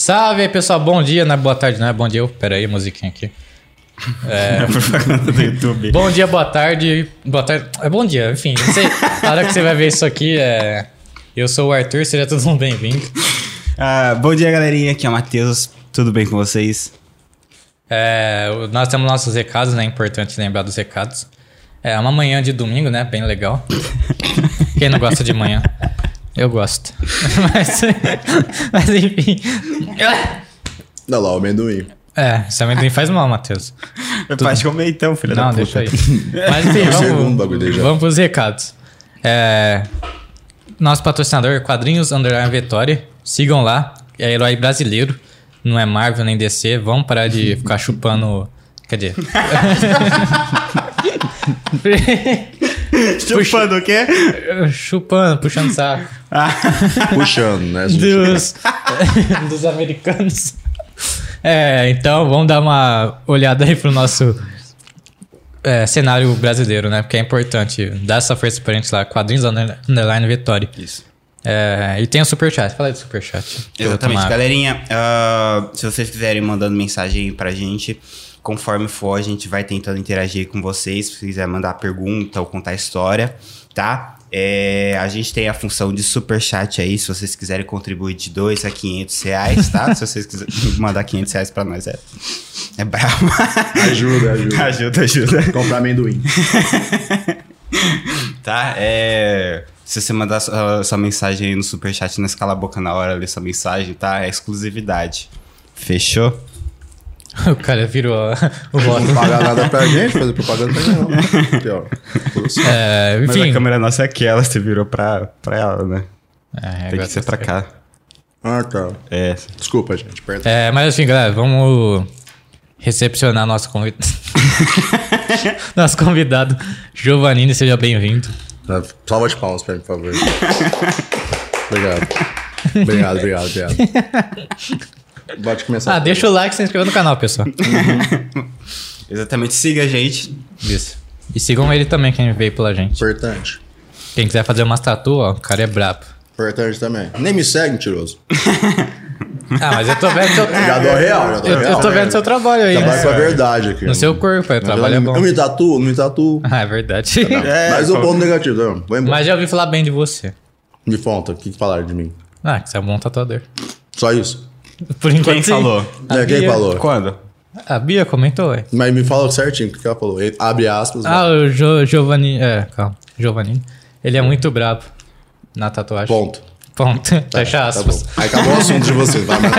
Salve aí, pessoal. Bom dia, não é boa tarde, não é bom dia. Pera aí, musiquinha aqui. É... propaganda do YouTube. Bom dia, boa tarde. Boa tarde. É bom dia, enfim. Você, a hora que você vai ver isso aqui, é... eu sou o Arthur, seja todo mundo bem-vindo. Ah, bom dia, galerinha. Aqui é o Matheus. Tudo bem com vocês? É, nós temos nossos recados, né? É importante lembrar dos recados. É uma manhã de domingo, né? Bem legal. Quem não gosta de manhã? Eu gosto. mas, mas enfim. Não lá, o amendoim. É, esse amendoim faz mal, Matheus. Pode comer então, filho Não, da puta. deixa aí. Mas enfim, vamos, bagulho dele já. vamos pros recados. É, nosso patrocinador, Quadrinhos Underline Vitória. Sigam lá. É herói brasileiro. Não é Marvel nem DC. Vamos parar de ficar chupando... Quer dizer... Chupando o quê? chupando, puxando saco. Puxando, né? dos, dos americanos. É, então vamos dar uma olhada aí pro nosso é, cenário brasileiro, né? Porque é importante dar essa força pra gente lá. Quadrinhos Under- Underline Vitória. Isso. É, e tem o Superchat. Fala aí do Superchat. Exatamente, galerinha. ah, se vocês quiserem mandando mensagem aí pra gente, conforme for, a gente vai tentando interagir com vocês. Se quiser mandar pergunta ou contar história, tá? É, a gente tem a função de superchat aí, se vocês quiserem contribuir de 2 a 500 reais, tá? se vocês quiserem mandar 500 reais pra nós, é, é bravo. Ajuda, ajuda. ajuda, ajuda. Comprar amendoim. Tá? É. Se você mandar sua, sua mensagem aí no superchat, não escala a boca na hora, ler sua mensagem, tá? É exclusividade. Fechou? O cara virou o voto. Não pagar nada pra gente, fazer propaganda pra não. Aqui, ó. É, Mas a câmera nossa é aquela, você virou pra, pra ela, né? É, Tem que ser tá pra cá. Ah, tá. É. Desculpa, gente. Perdão. É, mas assim, galera, vamos recepcionar nosso convidado. nosso convidado, Giovannini, seja bem-vindo. Ah, Salva de palmas pra mim, por favor. obrigado. Obrigado, obrigado, obrigado. Pode começar. Ah, deixa o like e se inscreva no canal, pessoal. Exatamente, siga a gente. Isso. E sigam ele também, quem veio pela gente. Importante. Quem quiser fazer umas tatu, ó, o cara é brabo. Importante também. Nem me segue, mentiroso. Ah, mas eu tô vendo seu, Já dou real, já dou eu, real. eu tô vendo seu trabalho aí. Trabalho né? com a verdade aqui. No seu corpo, é, o Mas trabalho é eu, bom. eu me tatuo, não me tatuo. Ah, é verdade. É, Mas o como- ponto negativo, tá? Vou embora. Mas já ouvi falar bem de você. Me conta, o que que falaram de mim? Ah, que você é um bom tatuador. Só isso. Por enquanto, Quem sim. falou? A É, quem Bia- falou? Quando? A Bia comentou, ué. Mas me fala certinho o que que ela falou. Ele- Abre aspas. Ah, né? o jo, Giovanni. É, calma. Giovanni. Ele é muito brabo na tatuagem. Ponto. Ponto. Fecha Tá aspas. bom. Aí acabou o assunto de vocês, vai, mas...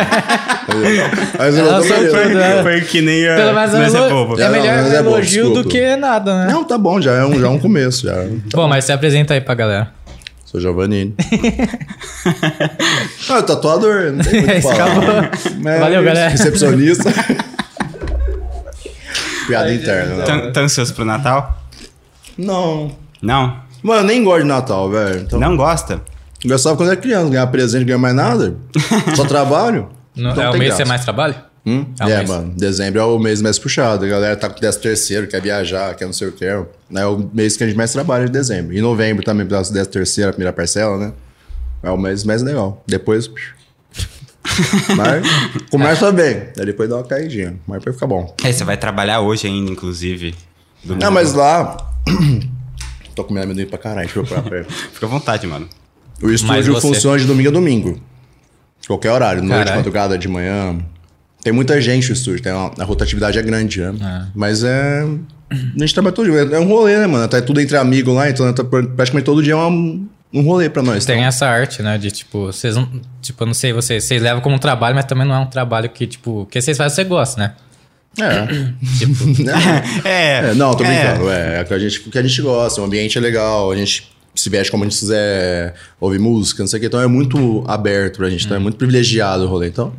Mas eu beleza. foi- É. Foi que nem a. Pelo menos nós é, é bobo. é Não, melhor mas é bom, elogio do desculpa. que nada, né? Não, tá bom, já é um, já é um começo. Já. Bom, mas se apresenta aí pra galera. Sou Giovannini. ah, eu tatuador, não tem muito falar. acabou. Mas Valeu, galera. Recepcionista. Piada interna. Não. Tá, tá ansioso pro Natal? não. Não? Mano, eu nem gosto de Natal, velho. Então, Não gosta? Eu gostava quando era criança, ganhar presente, ganhar mais nada. Só trabalho. No- Então é o mês que você graça. mais trabalha? Hum? É É, mano. Dezembro é o mês mais puxado. A galera tá com 13 terceiro, quer viajar, quer não sei o que. É o mês que a gente mais trabalha de dezembro. E novembro também, por causa do 13 terceiro, a primeira parcela, né? É o mês mais legal. Depois. Mas começa bem. Aí depois dá uma caidinha. Mas depois fica bom. É, você vai trabalhar hoje ainda, inclusive. Domingo. Não, mas lá. Tô comendo amendoim pra caralho. Deixa eu procurar. Fica à vontade, mano. O estúdio você- funciona de domingo a domingo. Qualquer horário, noite, Caralho. madrugada, de manhã. Tem muita gente no estúdio, tem uma- a rotatividade é grande, né? Mas é. A gente trabalha todo dia. É um rolê, né, mano? Tá tudo entre amigos lá, então tá pr- praticamente todo dia é um, um rolê pra nós. Tem então. essa arte, né? De tipo, vocês não. Tipo, eu não sei, vocês, vocês levam como um trabalho, mas também não é um trabalho que, tipo, que vocês fazem, você gosta, né? É. Tipo, É. É, Não, tô é. brincando. É, é o que a gente, o que a gente gosta, o ambiente é legal, a gente se veste como a gente quiser, ouvir música, não sei o que. Então é muito aberto pra gente, então é muito privilegiado o rolê. Então,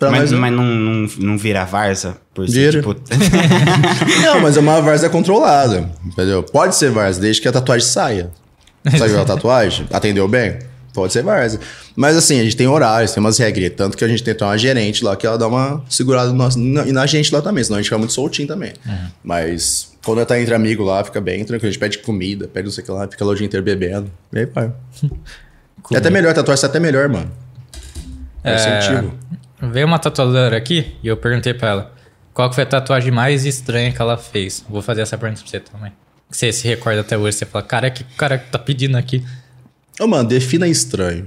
pra Mas, é- mas não, não, não vira Varsa? Por ser, Vira. tipo... Não, mas é uma várzea controlada, entendeu? Pode ser várzea, desde que a tatuagem saia. Saiu a tatuagem? Atendeu bem? Pode ser várzea. Mas assim, a gente tem horários, tem umas regras. Tanto que a gente tem uma gerente lá que ela dá uma segurada no nosso, na, e na gente lá também, senão a gente fica muito soltinho também. Mas quando tá entre amigos lá, fica bem tranquilo. A gente pede comida, pede não sei o que lá, fica lá o dia inteiro bebendo. E aí, pai. É até melhor, a tatuagem tá até melhor, mano. É, É, incentivo. Veio uma tatuadora aqui e eu perguntei pra ela qual que foi a tatuagem mais estranha que ela fez. Vou fazer essa pergunta pra você também. Você se recorda até hoje, você fala, cara, que cara que tá pedindo aqui? Ô, mano, defina estranho.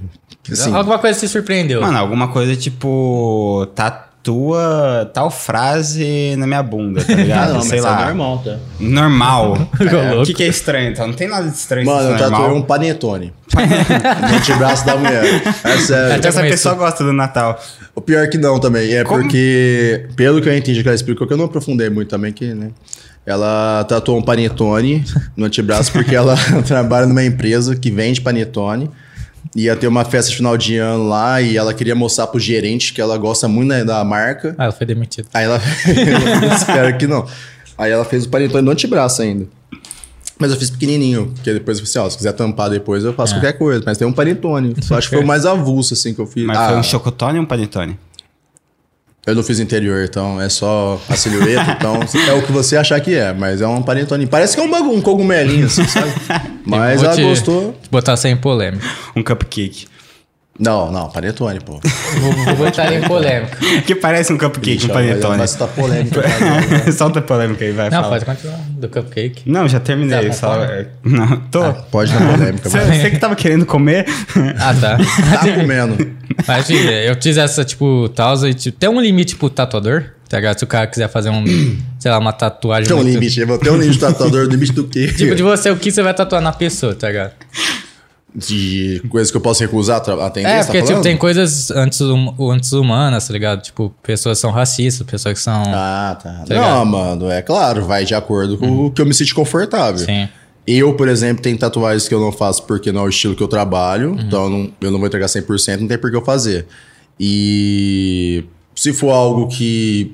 Assim, Alguma coisa se surpreendeu. Mano, alguma coisa tipo. Tatua tal frase na minha bunda, tá ligado? ah, não, Sei mas lá. é normal, tá? Normal. É, o que, que é estranho? Então, não tem nada de estranho Mano, eu nisso, normal. tatuei um panetone. No antebraço da mulher. É sério. Até Essa pessoa gosta do Natal. O pior que não também. É Como? porque, pelo que eu entendi que ela explicou, que eu não aprofundei muito também, que, né? Ela tatuou um panetone no antebraço porque ela trabalha numa empresa que vende panetone. Ia ter uma festa de final de ano lá e ela queria mostrar pro gerente que ela gosta muito né, da marca. Ah, ela foi demitida. Aí ela. Espero que não. Aí ela fez o panetone no antebraço ainda. Mas eu fiz pequenininho, porque depois eu falei assim, ó, se quiser tampar depois eu faço É. qualquer coisa. Mas tem um panetone. Só acho que foi o mais avulso, assim, que eu fiz. Mas Ah, foi um chocotone ou um panetone? Eu não fiz interior, então é só a silhueta, então é o que você achar que é, mas é um panetone. Parece que é um, um cogumelinho, assim, sabe? Mas ela gostou. Botar você em polêmica. Um cupcake. Não, não, panetone, pô. Vou, vou botar em polêmica. que parece um cupcake, Ixi, um panetone. Mas tá polêmica. cara. Solta a polêmica aí, vai. Não, fala. pode continuar. Do cupcake. Não, já terminei. Tá, só... concordo. Não, tô. Pode dar polêmica, Você, mas. você que tava querendo comer? Ah, tá. Tá comendo. Mas, filha, eu fiz essa, tipo, e, tipo, tem um limite pro tatuador, tá ligado? Se o cara quiser fazer um, sei lá, uma tatuagem. Tem um muito- limite, eu vou ter um limite de tatuador, limite do quê? Tipo, de você, o que você vai tatuar na pessoa, tá ligado? De coisas que eu posso recusar atender, É, tá porque, tipo, falando? tem coisas antes, antes humanas, tá ligado? Tipo, pessoas são racistas, pessoas que são. Ah, tá. Tá não, mano, é claro, vai de acordo com o que eu me sinto confortável. Sim. Eu, por exemplo, tenho tatuagens que eu não faço porque não é o estilo que eu trabalho, Uhum. então eu não, eu não vou entregar 100%, não tem por que eu fazer. E se for algo que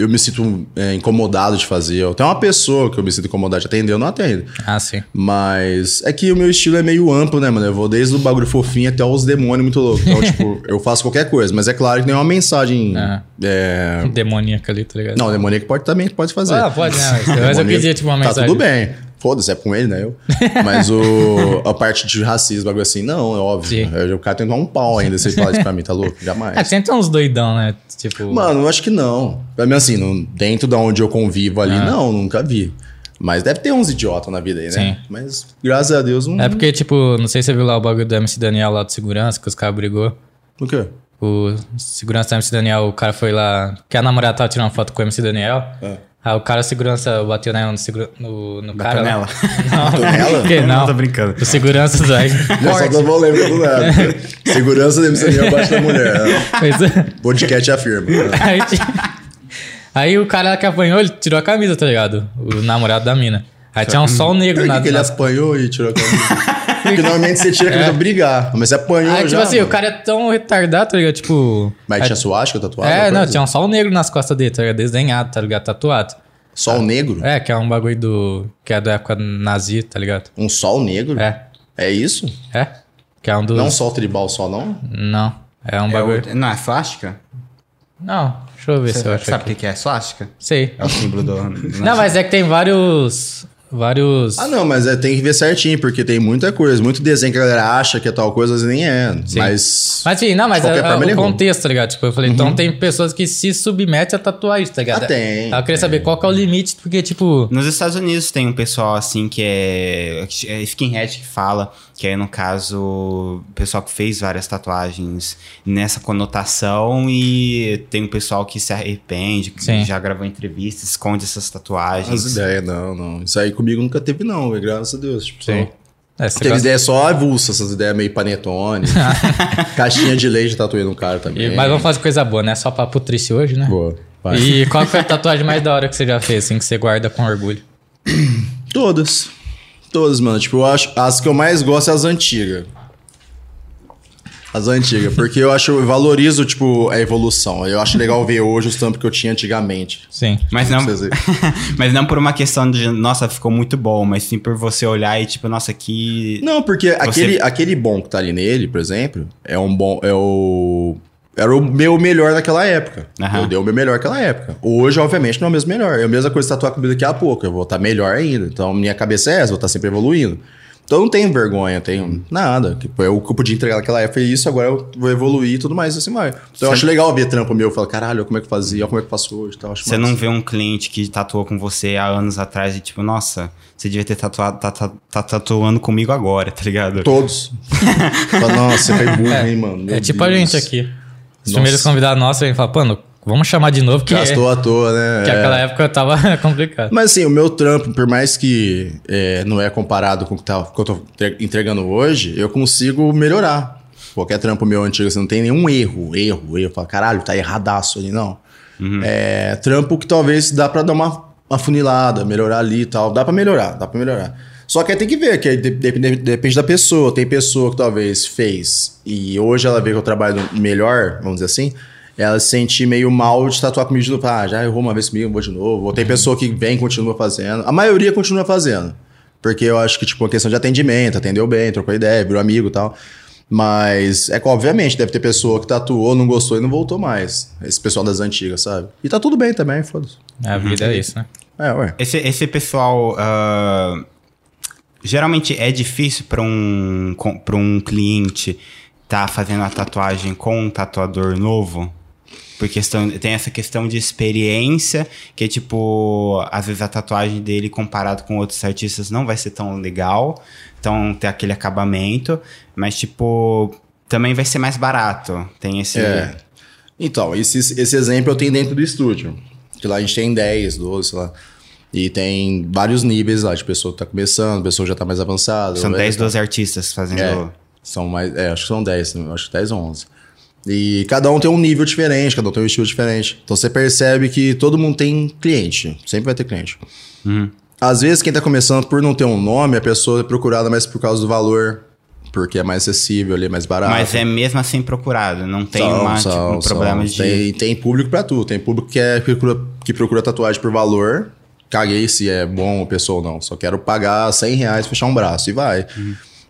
eu me sinto é, incomodado de fazer, tem uma pessoa que eu me sinto incomodado de atender, eu não atendo. Ah, sim. Mas é que o meu estilo é meio amplo, né, mano? Eu vou desde o bagulho fofinho até os demônios muito loucos. Então, tipo, eu faço qualquer coisa, mas é claro que tem uma mensagem. Ah. é, Demoníaca ali, tá ligado? Não, demoníaco pode também pode fazer. Ah, pode, né? Mas eu queria, tipo, uma Tá mensagem. tudo bem. Foda-se, é com ele, né? Eu. Mas o, a parte de racismo, bagulho assim, não, é óbvio. Sim. Eu, o cara tem um pau ainda se ele falar isso pra mim, tá louco? Jamais. É, sempre tem uns doidão, né? Tipo. Mano, eu acho que não. Pra mim, assim, no- dentro da onde eu convivo ali, Ah. não, nunca vi. Mas deve ter uns idiotas na vida aí, né? Sim. Mas, graças a Deus, não. É porque, tipo, não sei se você viu lá o bagulho do MC Daniel lá de segurança, que os caras brigou. O quê? O segurança do MC Daniel, o cara foi lá. Que a namorada tava tirando foto com o MC Daniel. É. Aí o cara segurança bateu nela no, segura- no, no cara. nela. Não, nela? que não. Não, tô brincando. O segurança do aí. Já só que eu vou lembrar do nada. Segurança da emissão abaixo da mulher. né? Pois é. Podcast afirma. Aí, aí o cara que apanhou, ele tirou a camisa, tá ligado? O namorado da mina. Aí tinha um sol negro Por na. que, que ele na- apanhou e tirou a camisa? Porque normalmente você tira a camisa pra brigar. Mas você apanhou Aí, já. tipo assim, mano. o cara é tão retardado, tá ligado? Tipo. Mas aí- tinha suástica tatuado? É, não, tinha um sol negro nas costas dele, tá ligado? Desenhado, tá ligado? Tatuado. Sol negro? É, que é um bagulho do. Que é da época nazi, tá ligado? Um sol negro? É. É isso? É? Que é um dos. Não sol tribal só, não? Não. É um É bagulho. o- não, é swastika? Não, deixa eu ver se eu acho sabe o que que é swastika? Sei. É o símbolo do... Não, mas é que tem vários. Vários. Ah, não, mas é, tem que ver certinho, porque tem muita coisa. Muito desenho que a galera acha que é tal coisa, vezes nem é. Mas. Mas enfim, não, mas é, forma, é o contexto, tá ligado? Tipo, eu falei, então tem pessoas que se submetem a tatuagem, tá ligado? Ah, tem, Aí Eu queria saber qual que é o limite, porque, tipo. Nos Estados Unidos tem um pessoal assim que é, é skinhead que fala, que é no caso o pessoal que fez várias tatuagens nessa conotação e tem um pessoal que se arrepende, que Sim. já gravou entrevista, esconde essas As tatuagens. ideias, não, não. Isso aí comigo nunca teve, não, velho, graças a Deus. Tipo, Sim. só- É, Teve gosta- ideias só avulsas, essas ideias meio panetone. caixinha de leite tatuei no cara também. E- Mas vamos fazer coisa boa, né? Só papo triste hoje, né? Boa. Vai. E qual foi a tatuagem mais da hora que você já fez, assim, que você guarda com orgulho? Todas. Todas, mano. Tipo, eu acho. As que eu mais gosto é as antigas. As antigas. Porque eu acho. Eu valorizo, tipo, a evolução. Eu acho legal ver hoje os tampos que eu tinha antigamente. Sim. Mas não, mas não por uma questão de, nossa, ficou muito bom, mas sim por você olhar e tipo, nossa, aqui... Não, porque aquele, aquele bom que tá ali nele, por exemplo, é um bom. É o. Era o meu melhor naquela época. Aham. Eu dei o meu melhor naquela época. Hoje, obviamente, não é o mesmo melhor. É a mesma coisa tatuar comigo daqui a pouco. Eu vou estar melhor ainda. Então, minha cabeça é essa, eu vou estar sempre evoluindo. Então eu não tenho vergonha, eu tenho nada. Tipo, eu, o que eu podia entregar naquela época foi isso, agora eu vou evoluir e tudo mais, assim vai. Então eu acho legal ver trampo meu, eu falo, caralho, como é que fazia, como é que faço hoje e tal. Acho Você não vê um cliente que tatuou com você há anos atrás e tipo, nossa, você devia ter tatuado, tá, tá- tá tatuando comigo agora, tá ligado? Todos. Fala, Nossa, você foi burro, hein, mano. Meu é tipo a Deus. gente aqui. Os Nossa. primeiros convidados nossos, a gente fala, pô, vamos chamar de novo, que, Gastou à toa, né? que É. aquela época tava complicado. Mas assim, o meu trampo, por mais que é, não é comparado com o que, tá, que eu tô entre- entregando hoje, eu consigo melhorar. Qualquer trampo meu antigo, você não tem nenhum erro, erro, erro. Fala, caralho, tá erradaço ali, não. É trampo que talvez dá pra dar uma, uma funilada, melhorar ali e tal. Dá pra melhorar, dá pra melhorar. Só que aí tem que ver, que depende, depende da pessoa. Tem pessoa que talvez fez e hoje ela vê que eu trabalho melhor, vamos dizer assim, ela se sente meio mal de tatuar comigo de novo. Ah, já errou uma vez comigo, vou de novo. Ou tem pessoa que vem e continua fazendo. A maioria continua fazendo. Porque eu acho que, tipo, a questão de atendimento, atendeu bem, trocou ideia, virou amigo e tal. Mas é que, obviamente, deve ter pessoa que tatuou, não gostou e não voltou mais. Esse pessoal das antigas, sabe? E tá tudo bem também, foda-se. A vida é isso, né? É, ué. Esse, esse pessoal. ah, geralmente é difícil para um, para um cliente tá fazendo a tatuagem com um tatuador novo. Porque questão, tem essa questão de experiência, que tipo, às vezes a tatuagem dele comparado com outros artistas não vai ser tão legal. Então tem aquele acabamento, mas tipo, também vai ser mais barato. Tem esse. É. Então, esse, esse exemplo eu tenho dentro do estúdio. Que lá a gente tem 10, 12, sei lá. E tem vários níveis lá, de pessoa que tá começando, pessoa que já tá mais avançada. São é, 10, tá- 12 artistas fazendo. É, são mais, é, acho que são 10, né? acho que 10 ou 11. E cada um tem um nível diferente, cada um tem um estilo diferente. Então você percebe que todo mundo tem cliente, sempre vai ter cliente. Às vezes quem tá começando por não ter um nome, a pessoa é procurada mais por causa do valor, porque é mais acessível ali, é mais barato. Mas é mesmo assim procurado, não tem São, uma, são, tipo, um são. problema de. Tem, tem público pra tudo. Tem público que, é, que, procura, que procura tatuagem por valor. Caguei se é bom a pessoa ou não. Só quero pagar 100 reais, fechar um braço e vai.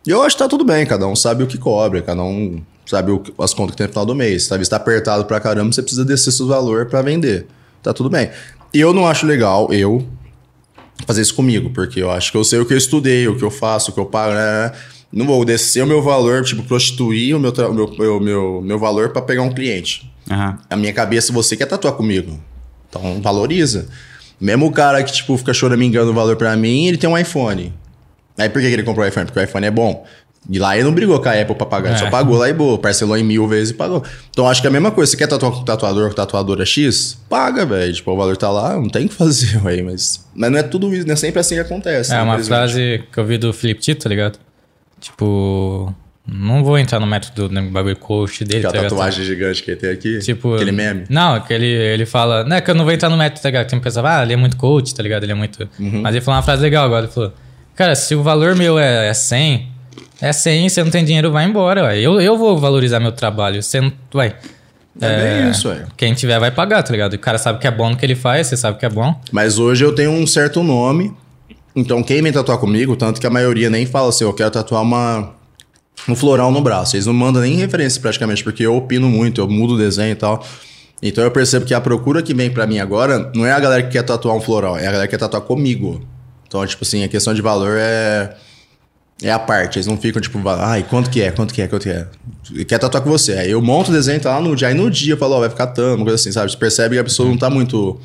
E eu acho que tá tudo bem. Cada um sabe o que cobra. Cada um sabe o as contas que tem no final do mês. Sabe, se tá apertado pra caramba, você precisa descer seu valor pra vender. Tá tudo bem. Eu não acho legal, eu, fazer isso comigo, porque eu acho que eu sei o que eu estudei, o que eu faço, o que eu pago, né? Não vou descer o meu valor, tipo, prostituir o meu, o meu, meu, meu, meu valor pra pegar um cliente. Aham. A minha cabeça, você quer tatuar comigo. Então, valoriza. Mesmo o cara que, tipo, fica choramingando o valor pra mim, ele tem um iPhone. Aí por que que ele comprou o iPhone? Porque o iPhone é bom. E lá ele não brigou com a Apple pra pagar, ele só É. pagou lá e boa. Parcelou em mil vezes e pagou. Então acho que é a mesma coisa. Você quer tatuar com tatuador com tatuadora X? Paga, velho. Tipo, o valor tá lá, não tem o que fazer, aí. Mas, mas não é tudo isso, não é sempre assim que acontece. É né, uma frase que eu vi do Felipe Tito, tá ligado? Tipo, não vou entrar no método do bagulho coach dele, Aquela tá ligado? tatuagem gigante que ele tem aqui. Tipo, Aquele meme. Não, que ele, ele fala. Não é que eu não vou entrar no método, tá ligado? Tem pessoa, ah, ele é muito coach, tá ligado? Ele é muito. Uhum. Mas ele falou uma frase legal agora. Ele falou: Cara, se o valor meu é, é 100, é 100, você não tem dinheiro, vai embora, ué. Eu, eu vou valorizar meu trabalho. Você não. Vai. É, bem isso, velho. Quem tiver vai pagar, tá ligado? O cara sabe que é bom no que ele faz, você sabe que é bom. Mas hoje eu tenho um certo nome. Então, quem vem tatuar comigo, tanto que a maioria nem fala assim, eu quero tatuar uma, um floral no braço. Eles não mandam nem referência praticamente, porque eu opino muito, eu mudo o desenho e tal. Então eu percebo que a procura que vem pra mim agora não é a galera que quer tatuar um floral, é a galera que quer tatuar comigo. Então, tipo assim, a questão de valor é. É a parte. Eles não ficam tipo, ai, quanto que é, quanto que é, quanto que é. Quer tatuar com você. Aí eu monto o desenho, tá lá no dia. Aí no dia eu falo, ó, vai ficar tanto, uma coisa assim, sabe? Você percebe que a pessoa não tá muito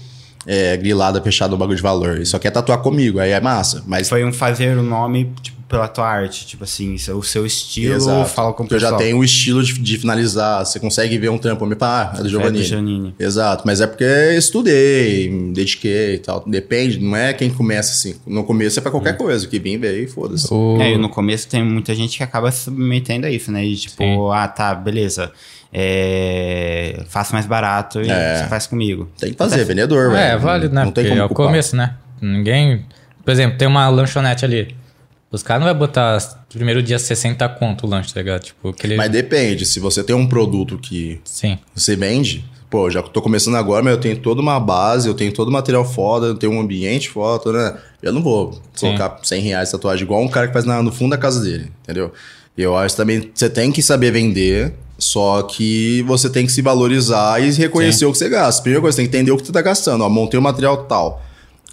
é, grilada, fechada no bagulho de valor. Ele só quer tatuar comigo, aí é massa. Mas Foi um fazer o nome, tipo, pela tua arte. Tipo assim, o seu estilo Exato. fala com o Porque eu já pessoal. tenho o estilo de, de finalizar. Você consegue ver um trampo, me pá, é do Giovanni. Giovannini. Exato, mas é porque estudei, me dediquei e tal. Depende, não é quem começa assim. No começo é pra qualquer coisa, que vem veio e foda-se. O... É, e no começo tem muita gente que acaba se submetendo a isso, né? De tipo, Sim. ah, tá, beleza. É, faço mais barato e É. você faz comigo. Tem que fazer, vendedor, velho. É, é válido, né? Não tem Porque como é o começo, né? Ninguém. Por exemplo, tem uma lanchonete ali. Os caras não vão botar primeiro dia 60 conto o lanche, tá ligado? Tipo, aquele. Mas depende, se você tem um produto que Sim. você vende, pô, já tô começando agora, mas eu tenho toda uma base, eu tenho todo material foda, eu tenho um ambiente foda, né? Eu não vou colocar 100 reais de tatuagem igual um cara que faz na- no fundo da casa dele, entendeu? E eu acho também você tem que saber vender, só que você tem que se valorizar e reconhecer o que você gasta. Primeira coisa, você tem que entender o que você tá gastando. Ó, montei um material tal.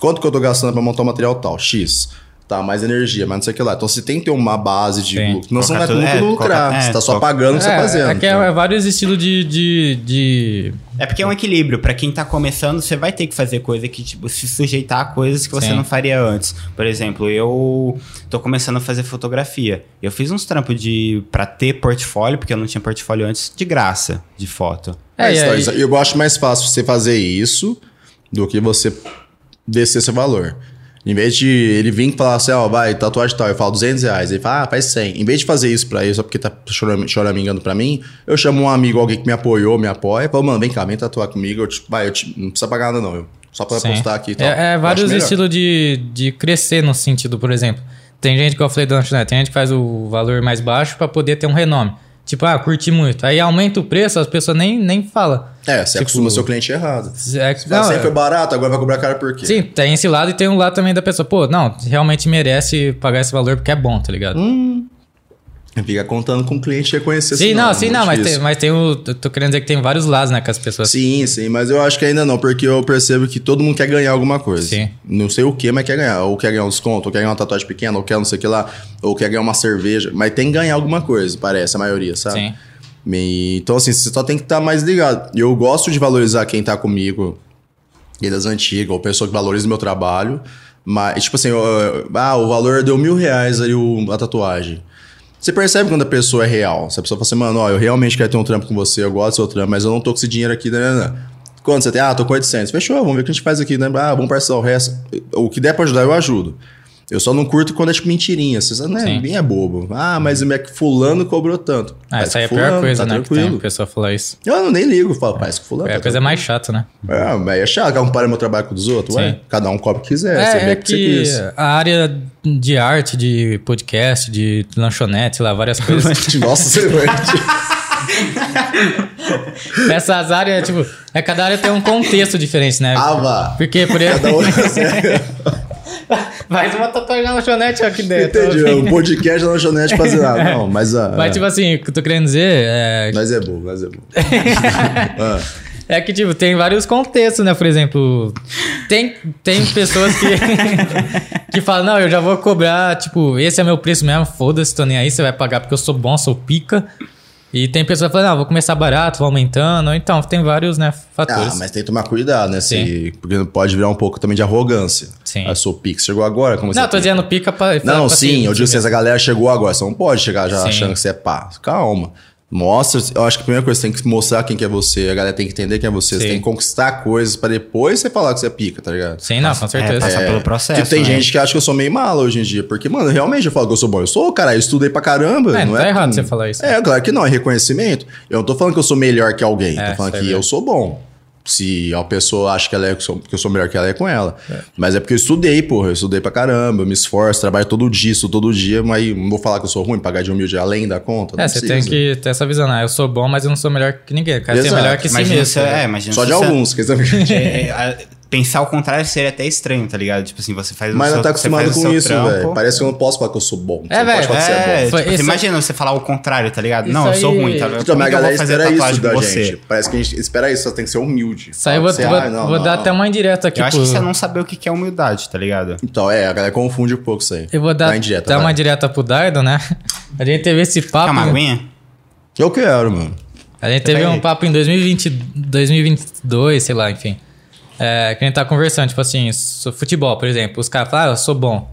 Quanto que eu tô gastando pra montar um material tal? X. tá, mais energia, mas não sei o que lá. Então você tem que ter uma base de lucro. Não você não vai lucro tudo- é, lucrar. colocar- é, você tá só coloca- pagando o que você tá É, fazendo. é que é, então. é vários estilos de, de, de- É porque é um equilíbrio. Pra quem tá começando, você vai ter que fazer coisa que, tipo, se sujeitar a coisas que você Sim. não faria antes. Por exemplo, eu tô começando a fazer fotografia. Eu fiz uns trampos de para ter portfólio, porque eu não tinha portfólio antes, de graça, de foto. É, É, e aí- então, eu acho mais fácil você fazer isso do que você descer seu valor. Em vez de ele vir e falar assim, ó, vai, tatuagem tal, eu falo 200 reais. Ele fala, ah, faz 100. Em vez de fazer isso pra ele, só porque tá choram- choramingando pra mim, eu chamo um amigo, alguém que me apoiou, me apoia, falo, mano, vem cá, vem tatuar comigo. Eu, tipo, vai, eu te- não precisa pagar nada não, eu, só pra Sim. postar aqui e tal. É, é vários estilos de, de crescer no sentido, por exemplo. Tem gente que eu falei da lanchonete, tem gente que faz o valor mais baixo pra poder ter um renome. Tipo, ah, curti muito. Aí aumenta o preço, as pessoas nem, nem falam. É, você Tipo, acostuma seu cliente errado. É, Você fala, não, sempre foi barato, agora vai cobrar caro por quê? Sim, tem esse lado e tem um lado também da pessoa. Pô, não, realmente merece pagar esse valor porque é bom, tá ligado? Fica contando com o cliente reconhecer sim, não, nome, sim, não, mas tem, mas tem o. eu Tô querendo dizer que tem vários lados, né, com as pessoas. Sim, sim, mas eu acho que ainda não, porque eu percebo que todo mundo quer ganhar alguma coisa. Sim. Não sei o que, mas quer ganhar. Ou quer ganhar um desconto, ou quer ganhar uma tatuagem pequena, ou quer não sei o que lá, ou quer ganhar uma cerveja. Mas tem que ganhar alguma coisa, parece, a maioria, sabe? Sim. E- então, assim, você só tem que estar mais ligado. Eu gosto de valorizar quem tá comigo, e das antigas, ou pessoa que valoriza o meu trabalho. Mas, tipo assim, eu- ah, o valor deu mil reais ali o- a tatuagem. Você percebe quando a pessoa é real. Se a pessoa fala assim, mano, ó, eu realmente quero ter um trampo com você, eu gosto do seu trampo, mas eu não tô com esse dinheiro aqui, né? né, né. Quando você tem, ah, tô com 800. Fechou, vamos ver o que a gente faz aqui, né? Ah, vamos parcelar o resto. O que der pra ajudar, eu ajudo. Eu só não curto quando é tipo mentirinha. Você sabe, né? Bem é bobo. Ah, mas o Mac fulano cobrou tanto. Ah, Faz essa aí é a pior coisa, tá né? Que tem tranquilo. a pessoa falar isso. Eu não, nem ligo, falo, faz com fulano. É, a tá coisa mais chata, né? é, mas é chato, cada um para meu trabalho com o dos outros, ué. Sim. Cada um cobra o que quiser, você É, vê é o que você que quis. a área de arte, de podcast, de lanchonete, lá, várias coisas. Nossa, você vai. Essas áreas, tipo, é, cada área tem um contexto diferente, né? ah, vá. Porque, por exemplo. Cada um Faz uma tatuagem na lanchonete, ideia. tô Entendi, ouvindo. um podcast na lanchonete fazer nada. Não, mas. ah, Mas, ah, tipo assim, o que eu tô querendo dizer é, Nós é bom, nós é bom. Ah, é que, tipo, tem vários contextos, né? Por exemplo, tem, tem pessoas que, que falam, não, eu já vou cobrar, tipo, esse é meu preço mesmo, foda-se, tô nem aí, você vai pagar porque eu sou bom, sou pica. E tem pessoas que falam, não, vou começar barato, vou aumentando. Então, tem vários, né, Ah, fatores. mas tem que tomar cuidado, né? Se, porque pode virar um pouco também de arrogância. Sim. Eu sou pique, chegou agora, como não, tô dizendo pica pra. Não, pra sim, eu digo assim, essa galera chegou agora, você não pode chegar já Sim. achando que você é pá. Calma. Mostra, eu acho que a primeira coisa, você tem que mostrar quem que é você, a galera tem que entender quem é você, você Sim. tem que conquistar coisas pra depois você falar que você é pica, tá ligado? Sim, não, com certeza. passar pelo processo, Tipo, tem né? gente que acha que eu sou meio malo hoje em dia, porque, mano, realmente eu falo que eu sou bom. Eu sou, cara, eu estudei pra caramba. É, não não é tá errado com- você falar isso. É, claro que não, é reconhecimento. Eu não tô falando que eu sou melhor que alguém, É, tô falando isso é que eu sou bom. Se a pessoa acha que, ela é, que eu sou- que eu sou melhor que ela, é com ela. Mas é porque eu estudei, porra. Eu estudei pra caramba, eu me esforço, trabalho todo dia, estudo todo dia, mas não vou falar que eu sou ruim, pagar de humilde além da conta. É, você precisa. tem que ter essa visão, né? Eu sou bom, mas eu não sou melhor que ninguém. Eu quero ser Exato. melhor que si Imagina mesmo. se, tá é, Só se de você- alguns, quer dizer. É, é, pensar o contrário seria até estranho, tá ligado? Tipo assim, você faz o Mas seu, não tá acostumado com isso, velho. Parece que eu não posso falar que eu sou bom. É, não pode velho, é É, tipo, você imagina você falar o contrário, tá ligado? Isso não, eu sou aí- ruim, tá Então, ligado? Como a galera espera isso da você? gente. Parece que a gente espera isso, só tem que ser humilde. Isso aí eu vou, Você, vou, ah, não, vou não, dar não. até uma indireta aqui. Eu acho pro- que você não saber o que é humildade, tá ligado? Então, é, a galera confunde um pouco isso aí. Eu vou dar, Dá indireta, dar vai. uma direta pro Dardo, né? A gente teve esse papo. Quer uma aguinha? Eu quero, mano. A gente teve um papo em 2020, 2022, sei lá, enfim. É, que a gente tá conversando, tipo assim, futebol, por exemplo. Os caras falam, ah, eu sou bom.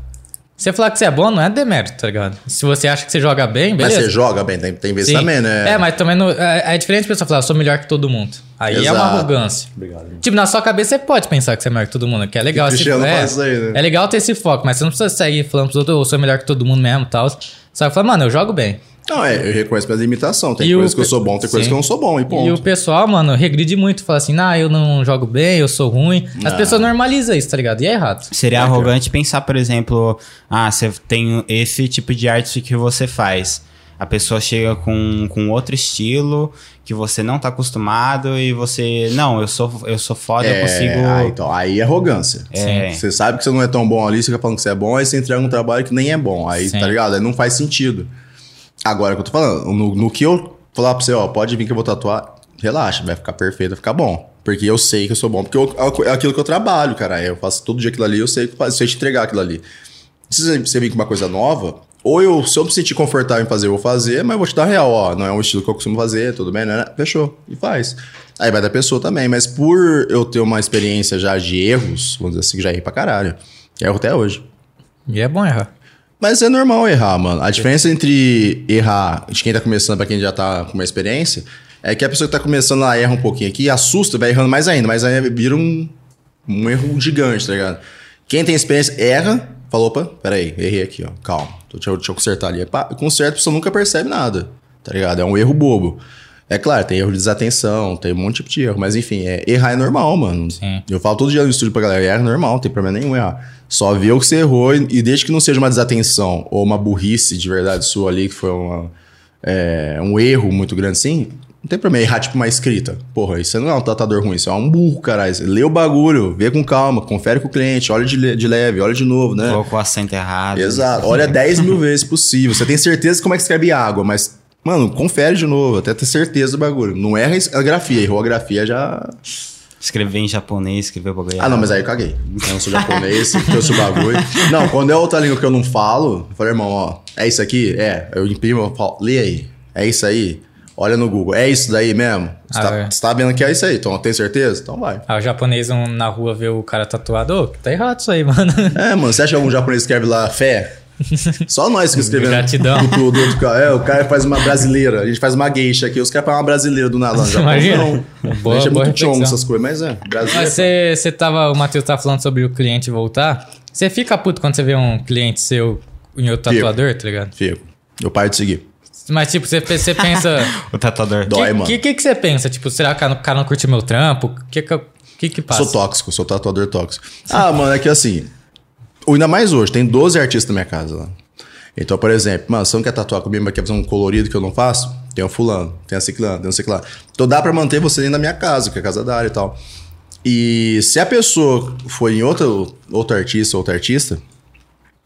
Você falar que você é bom não é demérito, tá ligado? Se você acha que você joga bem, Mas beleza. você joga bem, tem, tem vezes Sim. também, né? É, mas também não, é, é diferente a pessoa falar, eu sou melhor que todo mundo. Aí é uma Exato. arrogância. Obrigado. Tipo, na sua cabeça você pode pensar que você é melhor que todo mundo, que é legal. Esse- é, aí, né? é legal ter esse foco, mas você não precisa sair falando pros outros, eu sou melhor que todo mundo mesmo e tal. Só que fala, mano, eu jogo bem. Não, é, eu reconheço minhas limitações. Tem E coisas o que eu sou bom, tem coisas que eu não sou bom, e ponto. E o pessoal, mano, regride muito, fala assim, nah, eu não jogo bem, eu sou ruim. As Não. pessoas normalizam isso, tá ligado? E é errado. Seria arrogante pensar, por exemplo, ah, você tem esse tipo de arte que você faz. A pessoa chega com, com outro estilo que você não tá acostumado e você. Não, eu sou, eu sou foda, eu É, consigo. ah, então, aí é arrogância. É. Você sabe que você não é tão bom ali, você fica falando que você é bom, aí você entrega um trabalho que nem é bom. Aí, Sim. tá ligado? Aí não faz sentido. Agora, que eu tô falando, no, no que eu falar pra você, ó, pode vir que eu vou tatuar, relaxa, vai ficar perfeito, vai ficar bom. Porque eu sei que eu sou bom. Porque eu- é aquilo que eu trabalho, cara. Eu faço todo dia aquilo ali, eu sei, que eu sei te entregar aquilo ali. Se você vir com uma coisa nova, ou eu, se eu me sentir confortável em fazer, eu vou fazer, mas eu vou te dar real, ó. Não é um estilo que eu costumo fazer, tudo bem, né? Fechou. E faz. Aí vai da pessoa também. Mas por eu ter uma experiência já de erros, vamos dizer assim, que já errei pra caralho. Erro até hoje. E é bom errar. Mas é normal errar, mano. A diferença entre errar de quem tá começando pra quem já tá com uma experiência é que a pessoa que tá começando, erra um pouquinho aqui, assusta, vai errando mais ainda, mas aí vira um, um erro gigante, tá ligado? Quem tem experiência erra, falou, opa, peraí, errei aqui, ó, calma, deixa eu, deixa eu consertar ali. Pá, Conserta, a pessoa nunca percebe nada, tá ligado? É um erro bobo. É claro, tem erro de desatenção, tem um monte de tipo de erro, mas enfim, é, errar é normal, mano. Sim. Eu falo todo dia no estúdio pra galera, erra é normal, não tem problema nenhum errar. Só vê o que você errou e, e desde que não seja uma desatenção ou uma burrice de verdade sua ali, que foi uma, é, um erro muito grande assim, não tem problema errar tipo uma escrita. Porra, isso não é um tratador ruim, isso é um burro, caralho. Lê o bagulho, vê com calma, confere com o cliente, olha de, le- de leve, olha de novo, né? Colocou o acento errado. Exato. Olha 10 mil vezes possível. Você tem certeza de como é que escreve água, mas, mano, confere de novo, até ter certeza do bagulho. Não erra a grafia, errou a grafia já. Escrever em japonês, escrever o bagulho Ah, não, mas aí eu caguei. Eu não sou japonês, trouxe o bagulho. Não, quando é outra língua que eu não falo, eu falei, irmão, ó, é isso aqui? É. Eu imprimo, eu falo, lê aí. É isso aí? Olha no Google. É isso daí mesmo? Você, Ah, tá, é. tá vendo que é isso aí? Então, tem certeza? Então vai. Ah, o japonês um, na rua vê o cara tatuado, ô, tá errado isso aí, mano. É, mano, você acha que algum japonês escreve lá fé? Só nós que escrevemos. Gratidão. Do, do, do, do- é, o cara faz uma brasileira. A gente faz uma geisha aqui. Os caras fazem uma brasileira do nada. Japão, Imagina. Não. Boa- a gente é boa muito chongo reflexão. essas coisas, mas é. Brasileiro. Mas você, você tava, o Matheus tava falando sobre o cliente voltar. Você fica puto quando você vê um cliente seu em outro Fico. tatuador, tá ligado? Fico. Eu paro de seguir. Mas, tipo, você, você pensa. O tatuador. Dói, que, mano. que, que que você pensa? Tipo, será que o cara não curtiu meu trampo? O que que, que que passa? Sou tóxico, sou tatuador tóxico. Ah, mano, é que assim. Ainda mais hoje, tem 12 artistas na minha casa lá. Então, por exemplo, mano, você não quer tatuar comigo, mas quer fazer um colorido que eu não faço? Tem o fulano, tem a ciclano, tem o ciclano. Então dá pra manter você dentro da minha casa, que é a casa da área e tal. E se a pessoa for em outro, outro artista ou outra artista,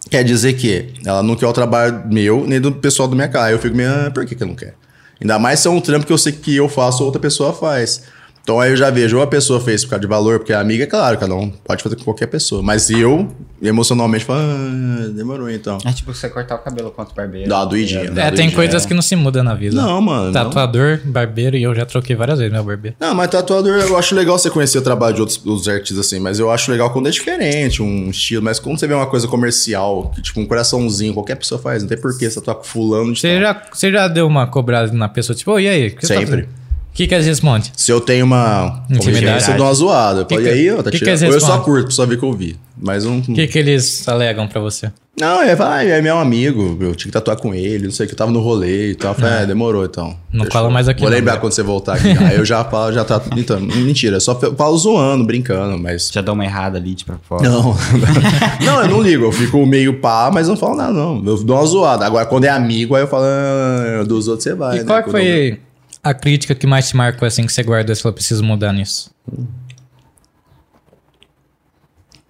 quer dizer que ela não quer o trabalho meu nem do pessoal da minha casa. Eu fico meio, ah, por que, que não quer? Ainda mais se é um trampo que eu sei que eu faço ou outra pessoa faz. Então aí eu já vejo, ou a pessoa fez por causa de valor, porque a amiga, é claro, cada um pode fazer com qualquer pessoa. Mas eu, emocionalmente, falo, ah, demorou então. É tipo você cortar o cabelo quanto barbeiro. Dá doidinha. É, uma tem coisas que não se mudam na vida. Não, mano. não. Tatuador, barbeiro, e eu já troquei várias vezes meu barbeiro. Não, mas tatuador, eu acho legal você conhecer o trabalho de outros, outros artistas assim, mas eu acho legal quando é diferente, um estilo. Mas quando você vê uma coisa comercial, que, tipo um coraçãozinho, qualquer pessoa faz, não tem porquê você tatuar com fulano de Você tal. já, você já deu uma cobrada na pessoa, tipo, ô, e aí? Tá Sempre. fazendo? O que que eles respondem? Se eu tenho uma Intimidade. eu dou uma zoada. Que que- e aí, ó, tá que que tirando? eles Ou eu só curto, só ver que eu vi. Mas um. O que que eles alegam pra você? Não, é, vai, é meu amigo, eu tinha que tatuar com ele, não sei o que, eu tava no rolê e tal. Eu Falei, é, demorou então. Não cola mais aqui Vou não, lembrar né? quando você voltar aqui. Aí eu já falo, já tá. Então, mentira, só falo zoando, brincando, mas. Já dá uma errada ali de propósito. Não. não, eu não ligo. Eu fico meio pá, mas não falo nada, não. Eu dou uma zoada. Agora, quando é amigo, aí eu falo, ah, dos outros você vai. e né? qual que Quando foi a crítica que mais te marcou, assim, que você guardou e falou, preciso mudar nisso?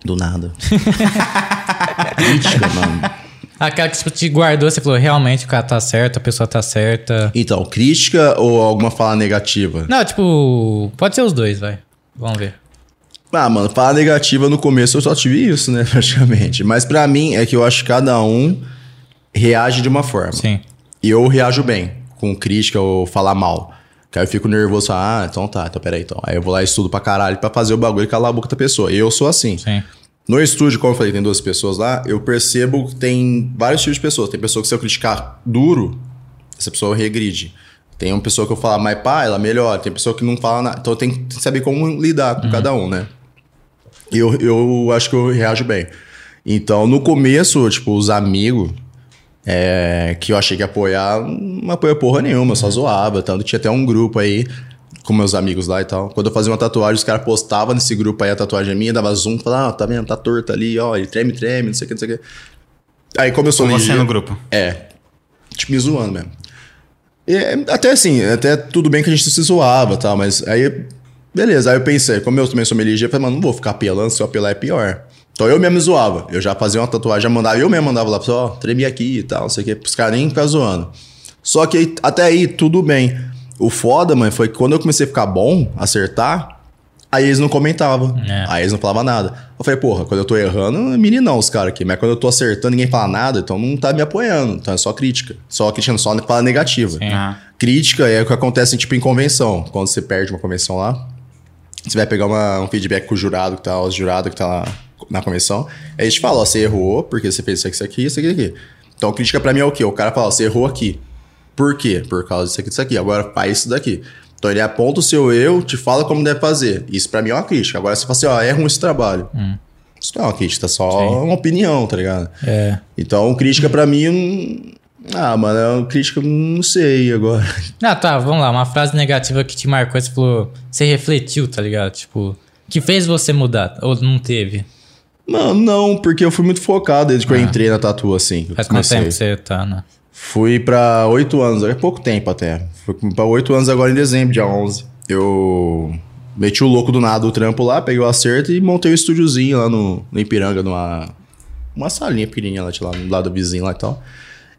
Do nada. Crítica, mano. Aquela que tipo, te guardou, você falou, realmente o cara tá certo, a pessoa tá certa. Então, crítica ou alguma fala negativa? Não, tipo, pode ser os dois, vai. Vamos ver. Ah, mano, fala negativa no começo eu só tive isso, né, praticamente. Mas pra mim é que eu acho que cada um reage de uma forma. Sim. E eu reajo bem com crítica ou falar mal. Que aí eu fico nervoso, ah, então tá, então peraí, então. Aí eu vou lá e estudo pra caralho pra fazer o bagulho e calar a boca da pessoa. E eu sou assim. Sim. No estúdio, como eu falei, tem duas pessoas lá, eu percebo que tem vários tipos de pessoas. Tem pessoa que se eu criticar duro, essa pessoa regride. Tem uma pessoa que eu falar mais pá, ela melhora. Tem pessoa que não fala nada. Então tem que saber como lidar com cada um, né? E eu, eu acho que eu reajo bem. Então, no começo, tipo, os amigos é, que eu achei que ia apoiar, não apoia porra nenhuma, só zoava. Tanto tinha até um grupo aí com meus amigos lá e tal. Quando eu fazia uma tatuagem, os caras postavam nesse grupo aí a tatuagem minha, dava zoom, falava, ah, tá vendo, tá torto ali, ó, ele treme, treme, não sei o que, não sei o que. Aí começou Com você no grupo. É. Tipo, me zoando mesmo. E, é, até assim, até tudo bem que a gente se zoava e tal, mas aí, beleza. Aí eu pensei, como eu também sou ligeiro, eu falei, mano, não vou ficar apelando, se eu apelar é pior. Então eu mesmo me zoava. Eu já fazia uma tatuagem, já mandava, eu mesmo mandava lá, ó, tremi aqui e tal, não sei o que, pros caras nem ficar zoando. Só que aí, até aí, tudo bem. O foda, mano, foi que quando eu comecei a ficar bom, acertar, Aí eles não comentavam. É. Aí eles não falavam nada. Eu falei, porra, quando eu tô errando, é meninão os caras aqui. Mas quando eu tô acertando, ninguém fala nada, então não tá me apoiando. Então é só crítica. Só crítica, só fala negativa. Sim. Ah, Crítica é o que acontece, tipo, em convenção. Quando você perde uma convenção lá, você vai pegar uma- um feedback com o jurado que tá, os jurados que tá lá na convenção. Aí a gente fala, ó, você errou porque você fez isso aqui, isso aqui, isso aqui, isso aqui. Então, crítica pra mim é o quê? O cara fala, ó, você errou aqui. Por quê? Por causa disso aqui, disso aqui. Agora faz isso daqui. Então ele aponta o seu erro, te fala como deve fazer. Isso pra mim é uma crítica. Agora você fala assim, ó, é ruim esse trabalho. Isso não é uma crítica, só uma opinião, tá ligado? É. Então, crítica pra mim. hum, Ah, mano, é uma crítica, não sei agora. Ah, tá, vamos lá. Uma frase negativa que te marcou, você falou. Você refletiu, tá ligado? Tipo, que fez você mudar? Ou não teve? Mano, não, porque eu fui muito focado desde que eu entrei na tatu, assim. Faz quanto tempo que você tá, né? Fui pra oito anos, é pouco tempo até. Fui pra oito anos agora em dezembro, dia 11. Eu meti o louco do nada do trampo lá, peguei o acerto e montei um estúdiozinho lá no, no Ipiranga, numa uma salinha pequenininha lá, tinha lá, do lado do vizinho lá e tal.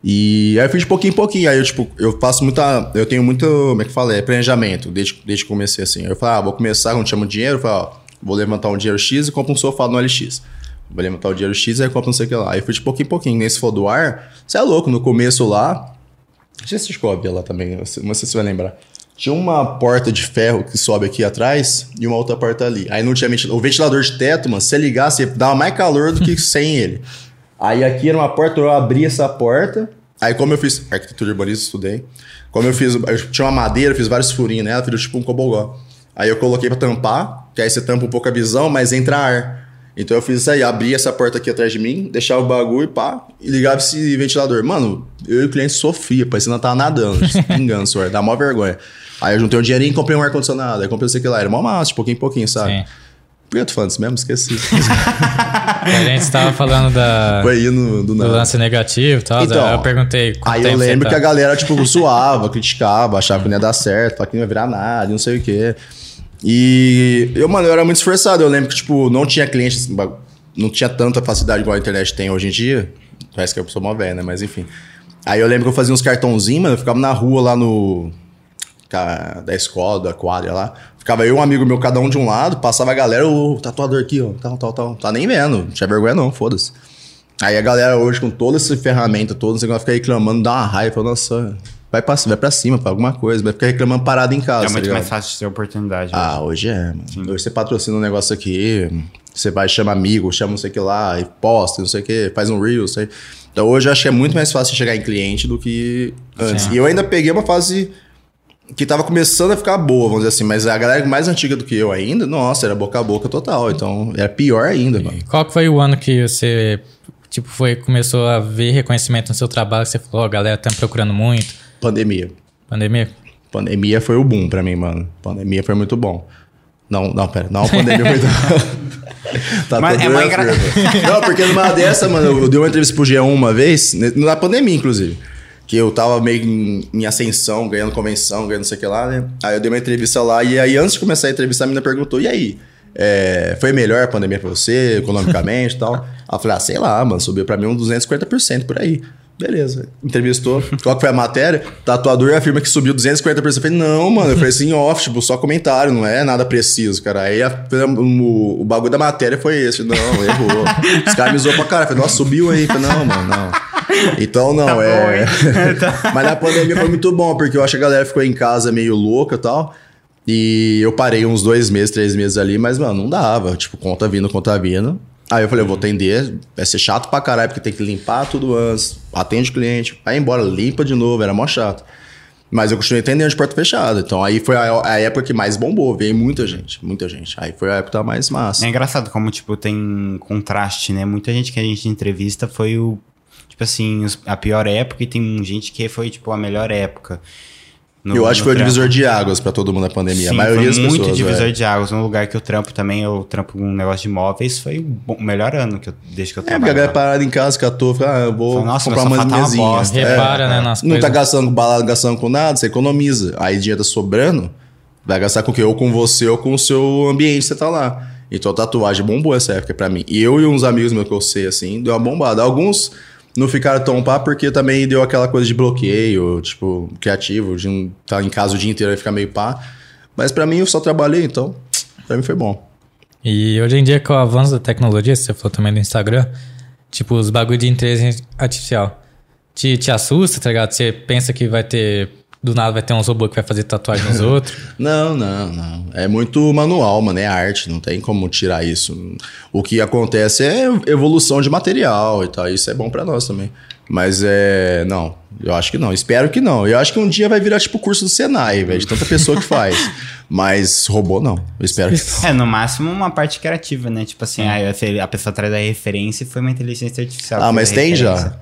E aí eu fiz de pouquinho em pouquinho. Aí eu, tipo, eu faço muita. Eu tenho muito. Como é que fala? É planejamento, desde, desde que comecei assim. Aí eu falei, ah, vou começar quando chama dinheiro, eu falei, ó, vou levantar um dinheiro X e compro um sofá no LX. Vou levantar o dinheiro X e aí compro não sei o que lá. Aí fui de pouquinho em pouquinho. Nesse for do ar, você é louco, no começo lá. Não sei se você chegou a ver lá também, não sei não sei se você vai lembrar. Tinha uma porta de ferro que sobe aqui atrás e uma outra porta ali. Aí não tinha ventilador. O ventilador de teto, mano, se você ligasse, dava mais calor do que sem ele. Aí aqui era uma porta, eu abri essa porta. Aí como eu fiz arquitetura urbanista, estudei. Como eu fiz, eu tinha uma madeira, eu fiz vários furinhos nela, virou tipo um cobogó. Aí eu coloquei pra tampar, que aí você tampa um pouco a visão, mas entra ar. Então eu fiz isso aí, abri essa porta aqui atrás de mim, deixava o bagulho, pá, e ligava esse ventilador. Mano, eu e o cliente sofria, parecendo que tava nadando, pingando, suor, dá mó vergonha. Aí eu juntei um dinheirinho e comprei um ar-condicionado, aí comprei isso aqui lá, era mó massa, de pouquinho em pouquinho, sabe? Sim. Por que eu tô falando isso mesmo? Esqueci. A gente tava falando da, no, do do lance negativo e tal. Então, eu perguntei. Aí eu lembro tá. que a galera, tipo, zoava, criticava, achava que não ia dar certo, falava que não ia virar nada, não sei o quê. E eu, mano, eu era muito esforçado. Eu lembro que, tipo, não tinha clientes, assim, não tinha tanta facilidade igual a internet tem hoje em dia. Parece que eu sou uma velha, né? Mas enfim. Aí eu lembro que eu fazia uns cartãozinhos, mano, eu ficava na rua lá no. Da escola, da quadra lá. Ficava eu e um amigo meu, cada um de um lado, passava a galera, o tatuador aqui, ó, tal, tal, tal. Tá nem vendo, não tinha vergonha não, foda-se. Aí a galera hoje, com toda essa ferramenta toda, você vai ficar reclamando, dá uma raiva, nossa, vai pra, vai pra cima, pra alguma coisa, vai ficar reclamando parado em casa. é tá muito ligado? mais fácil de ter oportunidade. Ah, hoje é, mano. Hoje você patrocina um negócio aqui, você vai, chama amigo, chama não sei o que lá, e posta, não sei o que, faz um reel, não sei. Então hoje eu acho que é muito mais fácil chegar em cliente do que antes. Sim. E eu ainda peguei uma fase que tava começando a ficar boa, vamos dizer assim, mas a galera mais antiga do que eu ainda, nossa, era boca a boca total. Então era pior ainda, mano. Qual que foi o ano que você, tipo, foi, começou a ver reconhecimento no seu trabalho? que Você falou, ó, a galera tá me procurando muito. Pandemia. Pandemia? Pandemia foi o boom pra mim, mano. Pandemia foi muito bom. Não, não, pera. Não, a pandemia foi... tá Mas é uma engra- Não, porque numa dessa, mano, eu dei uma entrevista pro G1 uma vez, ne- na pandemia, inclusive. Que eu tava meio em, em ascensão, ganhando convenção, ganhando não sei o que lá, né? Aí eu dei uma entrevista lá, e aí antes de começar a entrevista, a menina perguntou, e aí? é, foi melhor a pandemia pra você, economicamente e tal? Aí eu falei, ah, sei lá, mano, subiu pra mim uns 250% por aí. Beleza. Entrevistou. Qual que foi a matéria? Tatuador afirma que subiu 240%. Eu falei, não, mano. Eu falei assim, off, tipo, só comentário, não é nada preciso, cara. Aí a- o, o bagulho da matéria foi esse. Não, errou. Os caras me zoam pra caralho. Eu falei, nossa, subiu aí. Eu falei, não, mano, não. Então, não, Tá bom, é. hein? Mas na pandemia foi muito bom, porque eu acho que a galera ficou em casa meio louca e tal. E eu parei uns dois meses, três meses ali, mas, mano, não dava. Tipo, conta vindo, conta vindo. Aí eu falei, eu vou atender, vai ser chato pra caralho, porque tem que limpar tudo antes, atende o cliente, vai embora, limpa de novo, era mó chato. Mas eu continuei atendendo de porta fechada. Então aí foi a, a época que mais bombou, veio muita gente, muita gente. Aí foi a época mais massa. É engraçado como, tipo, tem contraste, né? Muita gente que a gente entrevista foi o, tipo assim, a pior época e tem gente que foi, tipo, a melhor época. No- eu acho que no foi o divisor de águas pra todo mundo na pandemia. Sim, a maioria foi das muito pessoas. divisor velho. de águas. Um lugar que eu trampo também, eu trampo com um negócio de imóveis, foi o bom- o melhor ano que eu, desde que eu É, porque a trabalho. galera parada em casa, catou, fica, ah, eu vou Fala, nossa, comprar umas tá uma mesinhas. bosta. É. Repara, né, nas Não tá coisas. gastando com balada, gastando com nada, você economiza. Aí dinheiro tá sobrando, vai gastar com o quê? Ou com você ou com o seu ambiente que você tá lá. Então tatuagem bombou essa época pra mim. E eu e uns amigos meus que eu sei, assim, deu uma bombada. Alguns não ficaram tão pá porque também deu aquela coisa de bloqueio, tipo, criativo, de não estar em casa o dia inteiro e ficar meio pá. Mas pra mim eu só trabalhei, então. Pra mim foi bom. E hoje em dia, com o avanço da tecnologia, você falou também do Instagram, tipo, os bagulho de inteligência artificial. Te, te assusta, tá ligado? Você pensa que vai ter. Do nada vai ter uns robôs que vai fazer tatuagem nos outros. Não, não, não. É muito manual, mano. É arte, não tem como tirar isso. O que acontece é evolução de material e tal. Isso é bom pra nós também. Mas é. Não, eu acho que não. Espero que não. Eu acho que um dia vai virar tipo curso do Senai, velho, de tanta pessoa que faz. Mas robô não. Eu espero que não. É, no máximo uma parte criativa, né? Tipo assim, aí a pessoa traz a referência e foi uma inteligência artificial. Ah, mas a tem já.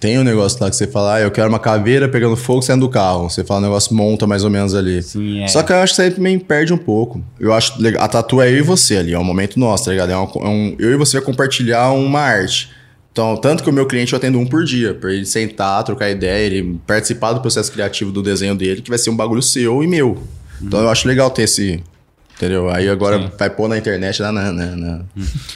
Tem um negócio lá que você fala, ah, eu quero uma caveira pegando fogo saindo do carro. Você fala, o negócio monta mais ou menos ali. Sim, é. Só que eu acho que você também perde um pouco. Eu acho legal. A tatu é eu e você ali, é um momento nosso, tá ligado? É um, é um- eu e você vai compartilhar uma arte. Então, tanto que o meu cliente eu atendo um por dia, pra ele sentar, trocar ideia, ele participar do processo criativo do desenho dele, que vai ser um bagulho seu e meu. Então eu acho legal ter esse. Entendeu? Aí agora vai pôr na internet, na, na, na-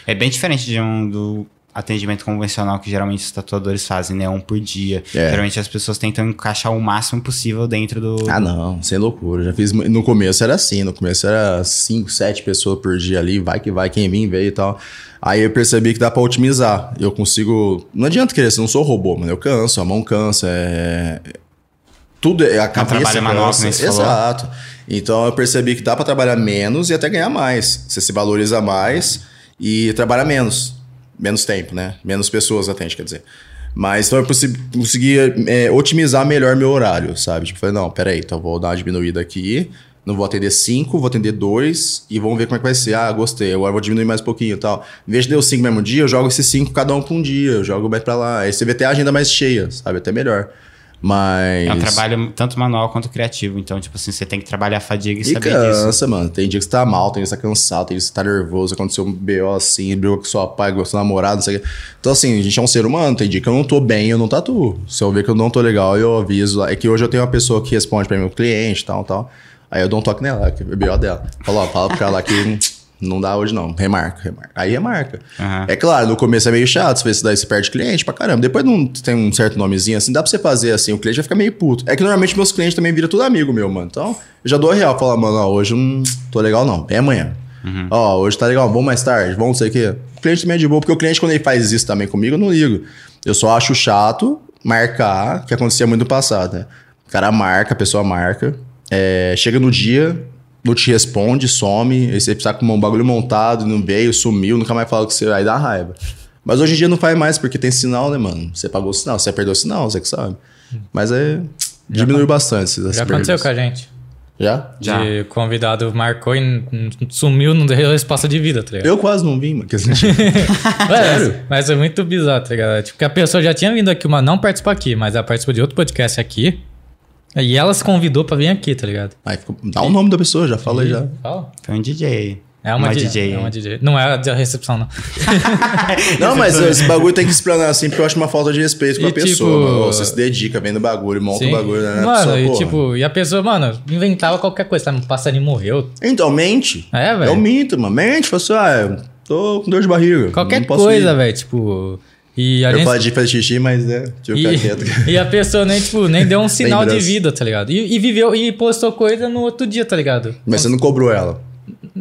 É bem diferente de um do atendimento convencional que geralmente os tatuadores fazem, né? Um por dia. É. Geralmente as pessoas tentam encaixar o máximo possível dentro do. Ah, não, sem loucura. Já fiz. No começo era assim, no começo era 5, 7 pessoas por dia ali, vai que vai, quem vem, veio e tal. Aí eu percebi que dá pra otimizar. Eu consigo. Não adianta querer, eu não sou robô, mano. Eu canso, a mão cansa, é. Tudo é a cabeça. trabalho manual, nem você falou. Exato. Então eu percebi que dá pra trabalhar menos e até ganhar mais. Você se valoriza mais e trabalha menos. Menos tempo, né? Menos pessoas atende, quer dizer. Mas então eu consegui, é, otimizar melhor meu horário, sabe? Tipo, falei, não, peraí, então vou dar uma diminuída aqui. Não vou atender cinco, vou atender dois e vamos ver como é que vai ser. Ah, gostei, agora vou diminuir mais um pouquinho e tal. Em vez de deu cinco no mesmo dia, eu jogo esses cinco cada um pra um dia, eu jogo mais pra lá. Aí você vê até a agenda mais cheia, sabe? Até melhor. Mas. É um trabalho tanto manual quanto criativo. Então, tipo assim, você tem que trabalhar a fadiga e, E saber disso. cansa, mano. Tem dia que você tá mal, tem dia que você tá cansado, tem dia que você tá nervoso, aconteceu um BO assim, brigou com sua pai, com seu namorado, não sei o. Então, assim, a gente é um ser humano, tem dia que eu não tô bem, eu não tatuo. Se eu ver que eu não tô legal, eu aviso. É que hoje eu tenho uma pessoa que responde pra mim, meu cliente e tal, tal. Aí eu dou um toque nela, que é BO dela. Falo, ó, fala pro cara lá que não dá hoje não. Remarca, remarca. Aí remarca. Aham. É claro, no começo é meio chato, se você daí você perde cliente pra caramba. Depois não tem um certo nomezinho assim, dá pra você fazer assim, o cliente vai ficar meio puto. É que normalmente meus clientes também viram tudo amigo meu, mano. Então, eu já dou a real, falo, mano, ó, hoje não tô legal não, é amanhã. Ó, hoje tá legal, vamos mais tarde, vamos não sei o quê. O cliente também é de boa, porque o cliente quando ele faz isso também comigo, eu não ligo. Eu só acho chato marcar, que acontecia muito no passado, né? O cara marca, a pessoa marca, é, chega no dia, não te responde, some, aí você precisa com um bagulho montado, não veio, sumiu, nunca mais fala com você, aí dá raiva. Mas hoje em dia não faz mais, porque tem sinal, né, mano? Você pagou o sinal, você perdeu o sinal, você que sabe. Mas é. Diminuiu bastante essas Já aconteceu com a gente. Já? Já. De convidado marcou e sumiu, não deu resposta de vida, tá ligado? Eu quase não vim, mano. que assim, Mas, mas é muito bizarro, tá ligado? Tipo, que a pessoa já tinha vindo aqui, uma não participou aqui, mas ela participou de outro podcast aqui. E ela se convidou pra vir aqui, tá ligado? Aí ficou- dá o nome da pessoa, já falei já. Fala. Foi um DJ. É uma, DJ, DJ. É uma DJ. Não é a da recepção, não. Não, mas esse bagulho tem que explanar assim, porque eu acho uma falta de respeito com E a pessoa. tipo- mano. Você se dedica, vem no bagulho, monta Sim. o bagulho, né? Mano, pessoa, e porra. tipo, e a pessoa, mano, inventava qualquer coisa, tá? Um passarinho morreu. Então, mente. É, velho. Eu minto, mano. Mente, fala assim, ah, eu tô com dor de barriga. Qualquer não posso coisa, velho. Tipo. E a Eu gente. falei de fazer xixi, mas é, quieto. E, e a pessoa nem, tipo, nem deu um sinal de vida, tá ligado? E, e viveu e postou coisa no outro dia, tá ligado? Mas você não cobrou ela.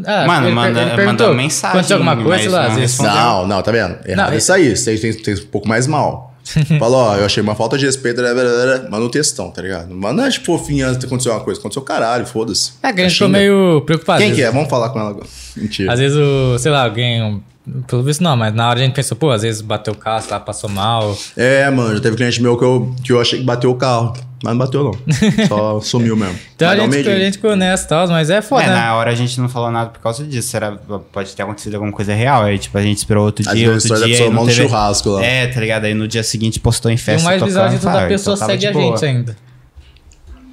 Ah, Mano, ele, manda- ele mandou mensagem, Aconteceu alguma coisa, lá, não respondeu. Não, não, tá vendo? Errado Não, é isso aí. Você tem, tem um pouco mais mal. Falou, ó, eu achei uma falta de respeito, blá, blá, blá, manda um textão, tá ligado? Manda, tipo, fofinho antes de acontecer uma coisa. Aconteceu caralho, foda-se. É a gente ficou Xinga. meio preocupado. Quem que é? Vamos falar com ela agora. Mentira. Às vezes, o, sei lá, alguém. Um- Pelo visto não, mas na hora a gente pensou, pô, às vezes bateu o carro, sei lá, passou mal. É, mano, já teve cliente meu que eu, que eu achei que bateu o carro. Mas não bateu, não. Só sumiu mesmo. Então a Mas um gente, a medinho. gente ficou nessa e tal, mas é foda, É, né? na hora a gente não falou nada por causa disso. Será, pode ter acontecido alguma coisa real. Aí, tipo, a gente esperou outro Às dia, vezes outro a dia. pessoa e não um teve- churrasco lá. É, tá ligado? Aí no dia seguinte postou em E festa. o mais bizarro de tudo, a fala, pessoa então segue a gente ainda.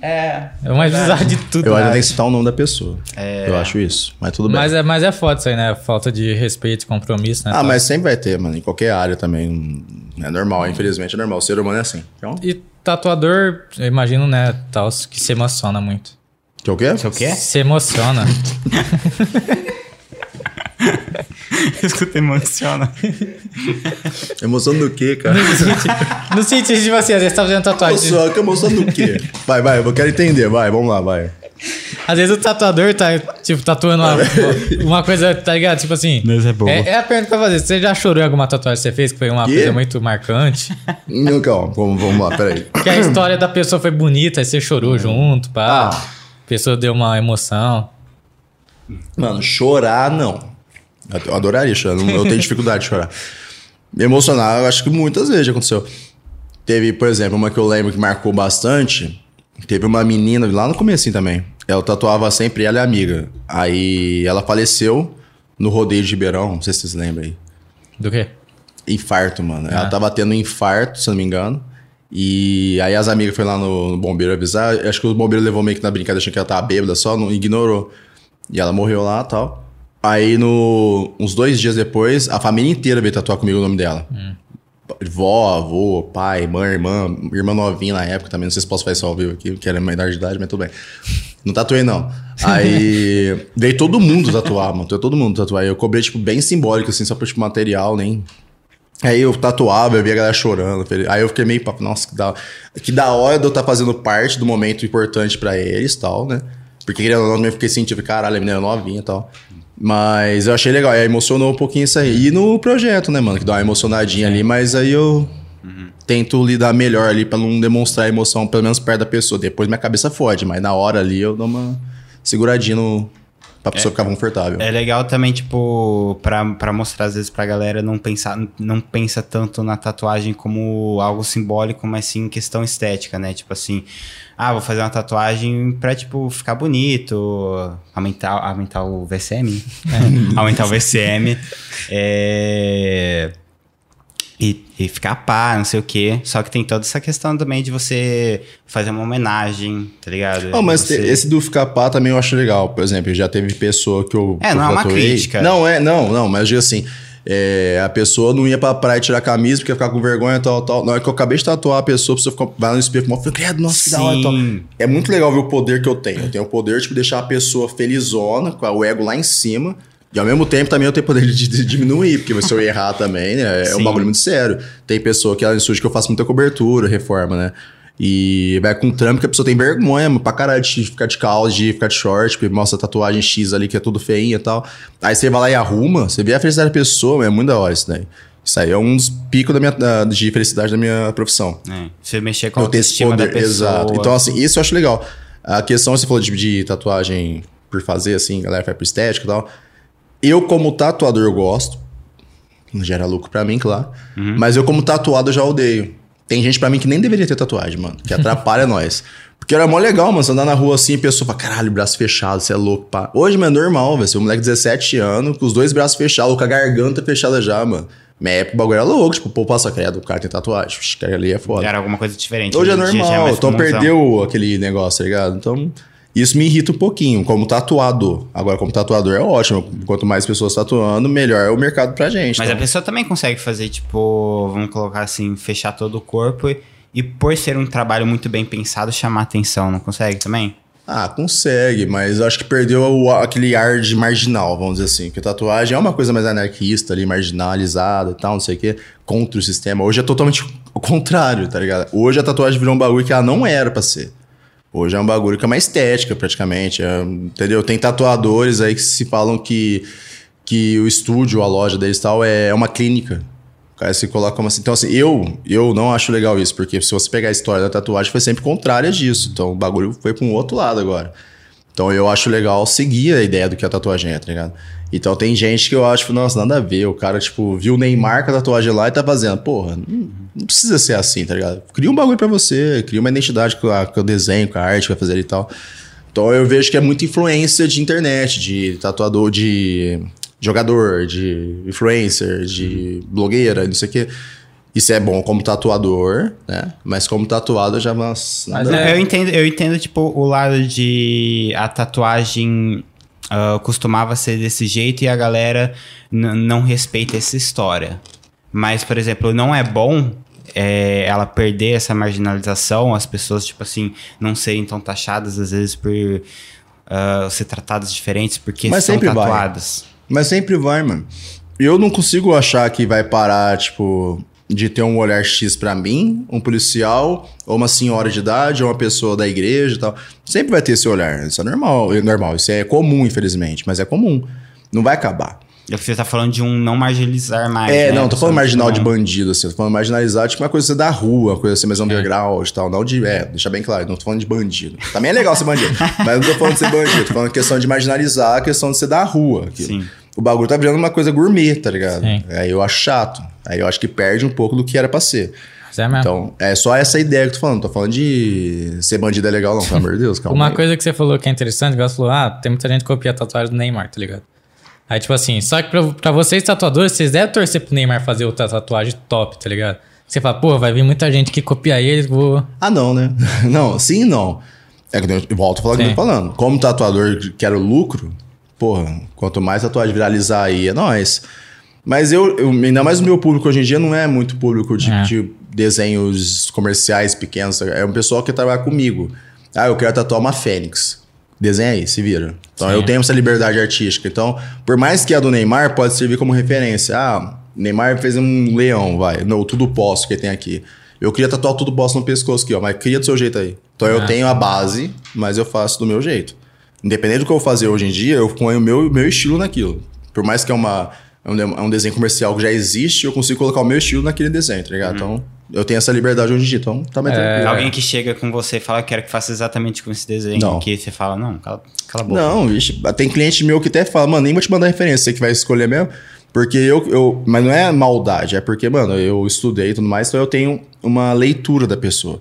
É. É o mais bizarro de tudo. Eu ainda tenho que citar o nome da pessoa. É. Eu acho isso. Mas tudo bem. Mas é, mas é foda isso aí, né? Falta de respeito e compromisso, né? Ah, mas sempre vai ter, mano. Em qualquer área também. É normal, infelizmente é normal. O ser humano é assim. Então, E tatuador, eu imagino, né, tal, que se emociona muito. que é o quê? É o quê? Se emociona. Escuta, emociona. Emoção do quê, cara? no sentido de você, às vezes tá fazendo tatuagem. Emoção, que emoção do quê? Vai, vai, eu quero entender. Vai, vamos lá, vai. Às vezes o tatuador tá, tipo, tatuando uma, uma coisa, tá ligado? Tipo assim. Mas é boa. É, é a pergunta pra fazer. Você já chorou em alguma tatuagem que você fez que foi uma Quê? coisa muito marcante? Não, calma, vamos, vamos lá, peraí. Que a história da pessoa foi bonita, aí você chorou junto, pá. Ah. A pessoa deu uma emoção. Mano, chorar não. Eu adoraria chorar, eu tenho dificuldade de chorar. Me emocionar, eu acho que muitas vezes já aconteceu. Teve, por exemplo, uma que eu lembro que marcou bastante. Teve uma menina lá no comecinho também. Ela tatuava sempre, ela é amiga. Aí ela faleceu no rodeio de Ribeirão, não sei se vocês lembram aí. Do quê? Infarto, mano. Ela Ah. tava tendo um infarto, se não me engano. E aí as amigas foram lá no, no bombeiro avisar. Acho que o bombeiro levou meio que na brincadeira, achando que ela tava bêbada só, não ignorou. E ela morreu lá e tal. Aí, no, uns dois dias depois, a família inteira veio tatuar comigo o nome dela. Vó, avô, pai, mãe, irmã, irmã novinha na época também. Não sei se posso fazer isso ao vivo aqui, que era menor de idade, mas tudo bem. Não tatuei, não. Aí veio todo mundo tatuar, mano. Todo mundo tatuar. Eu cobrei, tipo, bem simbólico, assim, só por tipo, material, nem. Aí eu tatuava, eu via a galera chorando. Aí eu fiquei meio, papo, nossa, que da, que da hora de eu estar fazendo parte do momento importante pra eles e tal, né? Porque querendo ou não, eu fiquei sentindo, caralho, a menina é novinha e tal. Mas eu achei legal, e aí emocionou um pouquinho isso aí. E no projeto, né, mano? Que dá uma emocionadinha ali, mas aí eu tento lidar melhor ali pra não demonstrar emoção, pelo menos perto da pessoa. Depois minha cabeça fode, mas na hora ali eu dou uma seguradinha no, pra pessoa ficar confortável. É legal também, tipo, pra, pra mostrar às vezes pra galera não pensar, não pensa tanto na tatuagem como algo simbólico, mas sim questão estética, né? Tipo assim, ah, vou fazer uma tatuagem pra, tipo, ficar bonito, aumentar, aumentar o VCM, né? aumentar o VCM, é... E, e ficar pá, não sei o quê. Só que tem toda essa questão também de você fazer uma homenagem, tá ligado? Não, mas Você- esse do ficar pá também eu acho legal. Por exemplo, já teve pessoa que eu. É, que eu não é uma crítica. Não, é, não, não, mas digo assim. é, a pessoa não ia pra praia tirar a camisa porque ia ficar com vergonha e tal, tal. Na hora que eu acabei de tatuar a pessoa, a pessoa ficou, vai no espelho e fala, nossa, que da hora tal. É muito legal ver o poder que eu tenho. Eu tenho o poder de deixar a pessoa felizona, com o ego lá em cima. E ao mesmo tempo também eu tenho poder de, de diminuir, porque se eu errar também, né, é um Sim. bagulho muito sério. Tem pessoa que ela estúdio que eu faço muita cobertura, reforma, né? E vai com trampo que a pessoa tem vergonha mano, pra caralho de ficar de calça, de ficar de short, porque mostra a tatuagem X ali que é tudo feinha e tal. Aí você vai lá e arruma, você vê a felicidade da pessoa, é muito da hora isso daí. Isso aí é um dos picos da minha, da- de felicidade da minha profissão. É, você mexer com a Eu tenho esse autoestima da poder, pessoa. exato. Então, assim, isso eu acho legal. A questão, você falou de, de tatuagem por fazer, assim, a galera vai pro estético e tal. Eu, como tatuador, eu gosto. Não gera lucro pra mim, claro. Uhum. Mas eu, como tatuado, eu já odeio. Tem gente pra mim que nem deveria ter tatuagem, mano. Que atrapalha nós. Porque era mó legal, mano. Você andar na rua assim, a pessoa fala, caralho, braço fechado, você é louco, pá. Hoje, mano, é normal, velho. Você é um moleque de 17 anos, com os dois braços fechados, com a garganta fechada já, mano. Minha época o bagulho era louco. Tipo, pô, passa credo, o cara tem tatuagem. Esse cara ali é foda. Era alguma coisa diferente. Hoje é já normal, então perdeu aquele negócio, tá ligado? Então, isso me irrita um pouquinho, como tatuador. Agora, como tatuador é ótimo. Quanto mais pessoas tatuando, melhor é o mercado pra gente. Mas a então. pessoa também consegue fazer, tipo, vamos colocar assim, fechar todo o corpo e, e por ser um trabalho muito bem pensado, chamar atenção, não consegue também? Ah, consegue, mas eu acho que perdeu o- aquele ar de marginal, vamos dizer assim. Porque tatuagem é uma coisa mais anarquista ali, marginalizada e tal, não sei o quê, contra o sistema. Hoje é totalmente o contrário, tá ligado? Hoje a tatuagem virou um bagulho que ela não era pra ser. Hoje é um bagulho que é uma estética, praticamente. é, entendeu? Tem tatuadores aí que se falam que, que o estúdio, a loja deles e tal, é uma clínica. O cara se coloca como assim. Então, assim, eu, eu não acho legal isso, porque se você pegar a história da tatuagem, foi sempre contrária disso. Então, o bagulho foi para um outro lado agora. Então, eu acho legal seguir a ideia do que a tatuagem é, tá ligado? Então, tem gente que eu acho, nossa, nada a ver. O cara, tipo, viu o Neymar com a tatuagem lá e tá fazendo. Porra, não, não precisa ser assim, tá ligado? Cria um bagulho pra você, cria uma identidade com, a, com o desenho, com a arte que vai fazer e tal. Então, eu vejo que é muita influência de internet, de tatuador, de jogador, de influencer, de blogueira, não sei o quê. Isso é bom como tatuador, né? Mas como tatuado já... Mas é- Eu entendo, eu entendo, tipo, o lado de a tatuagem ah, costumava ser desse jeito e a galera não respeita essa história. Mas, por exemplo, não é bom é, ela perder essa marginalização, as pessoas, tipo assim, não serem tão taxadas, às vezes, por ah, ser tratadas diferentes porque Mas são sempre vai. tatuadas. Mas sempre vai, mano. Eu não consigo achar que vai parar, tipo. De ter um olhar X pra mim, um policial, ou uma senhora de idade, ou uma pessoa da igreja e tal. Sempre vai ter esse olhar. Isso é normal, é normal. Isso é comum, infelizmente, mas é comum. Não vai acabar. É você tá falando de um não marginalizar mais. É, né? não, tô falando marginal de não- bandido, assim. Tô falando marginalizar, tipo, uma coisa da rua, coisa assim, mais underground e tal. Não de. É, deixa bem claro, não tô falando de bandido. Também é legal ser bandido, mas não tô falando de ser bandido. Tô falando questão de marginalizar, a questão de ser da rua. aquilo. Sim. O bagulho tá virando uma coisa gourmet, tá ligado? Sim. Aí eu acho chato. Aí eu acho que perde um pouco do que era pra ser. É mesmo. Então, é só essa ideia que eu tô falando. Não tô falando de ser bandido é legal, não, pelo amor de Deus, calma. Uma aí. coisa que você falou que é interessante, igual você falou, ah, tem muita gente que copia a tatuagem do Neymar, tá ligado? Aí, tipo assim, só que pra, pra vocês tatuadores, vocês devem torcer pro Neymar fazer outra tatuagem top, tá ligado? Você fala, pô, vai vir muita gente que copia ele, vou. Ah, não, né? Não, sim não. É que eu volto a falar o que eu tô falando. Como tatuador que quero lucro, porra, quanto mais tatuagem viralizar aí, é nóis. Mas eu, eu- ainda mais o meu público hoje em dia não é muito público de, É. de desenhos comerciais pequenos. É um pessoal que trabalha comigo. Ah, eu quero tatuar uma fênix. Desenha aí, se vira. Então Sim. eu tenho essa liberdade artística. Então, por mais que a do Neymar pode servir como referência. Ah, Neymar fez um leão, vai. Não, tudo posso que tem aqui. Eu queria tatuar tudo posso no pescoço aqui, ó. Mas cria do seu jeito aí. Então eu Ah, tenho a base, mas eu faço do meu jeito. Independente do que eu fazer hoje em dia, eu ponho o meu, meu estilo naquilo. Por mais que é, uma, é, um, é um desenho comercial que já existe, eu consigo colocar o meu estilo naquele desenho, tá ligado? Então, eu tenho essa liberdade hoje em dia, então tá mais tranquilo. Alguém que chega com você e fala, quero que faça exatamente com esse desenho. Não. Que você fala, não, cala, cala a boca. Não, vixe, tem cliente meu que até fala, mano, nem vou te mandar referência, você que vai escolher mesmo. Porque eu, eu. Mas não é maldade, é porque, mano, eu estudei e tudo mais, então eu tenho uma leitura da pessoa.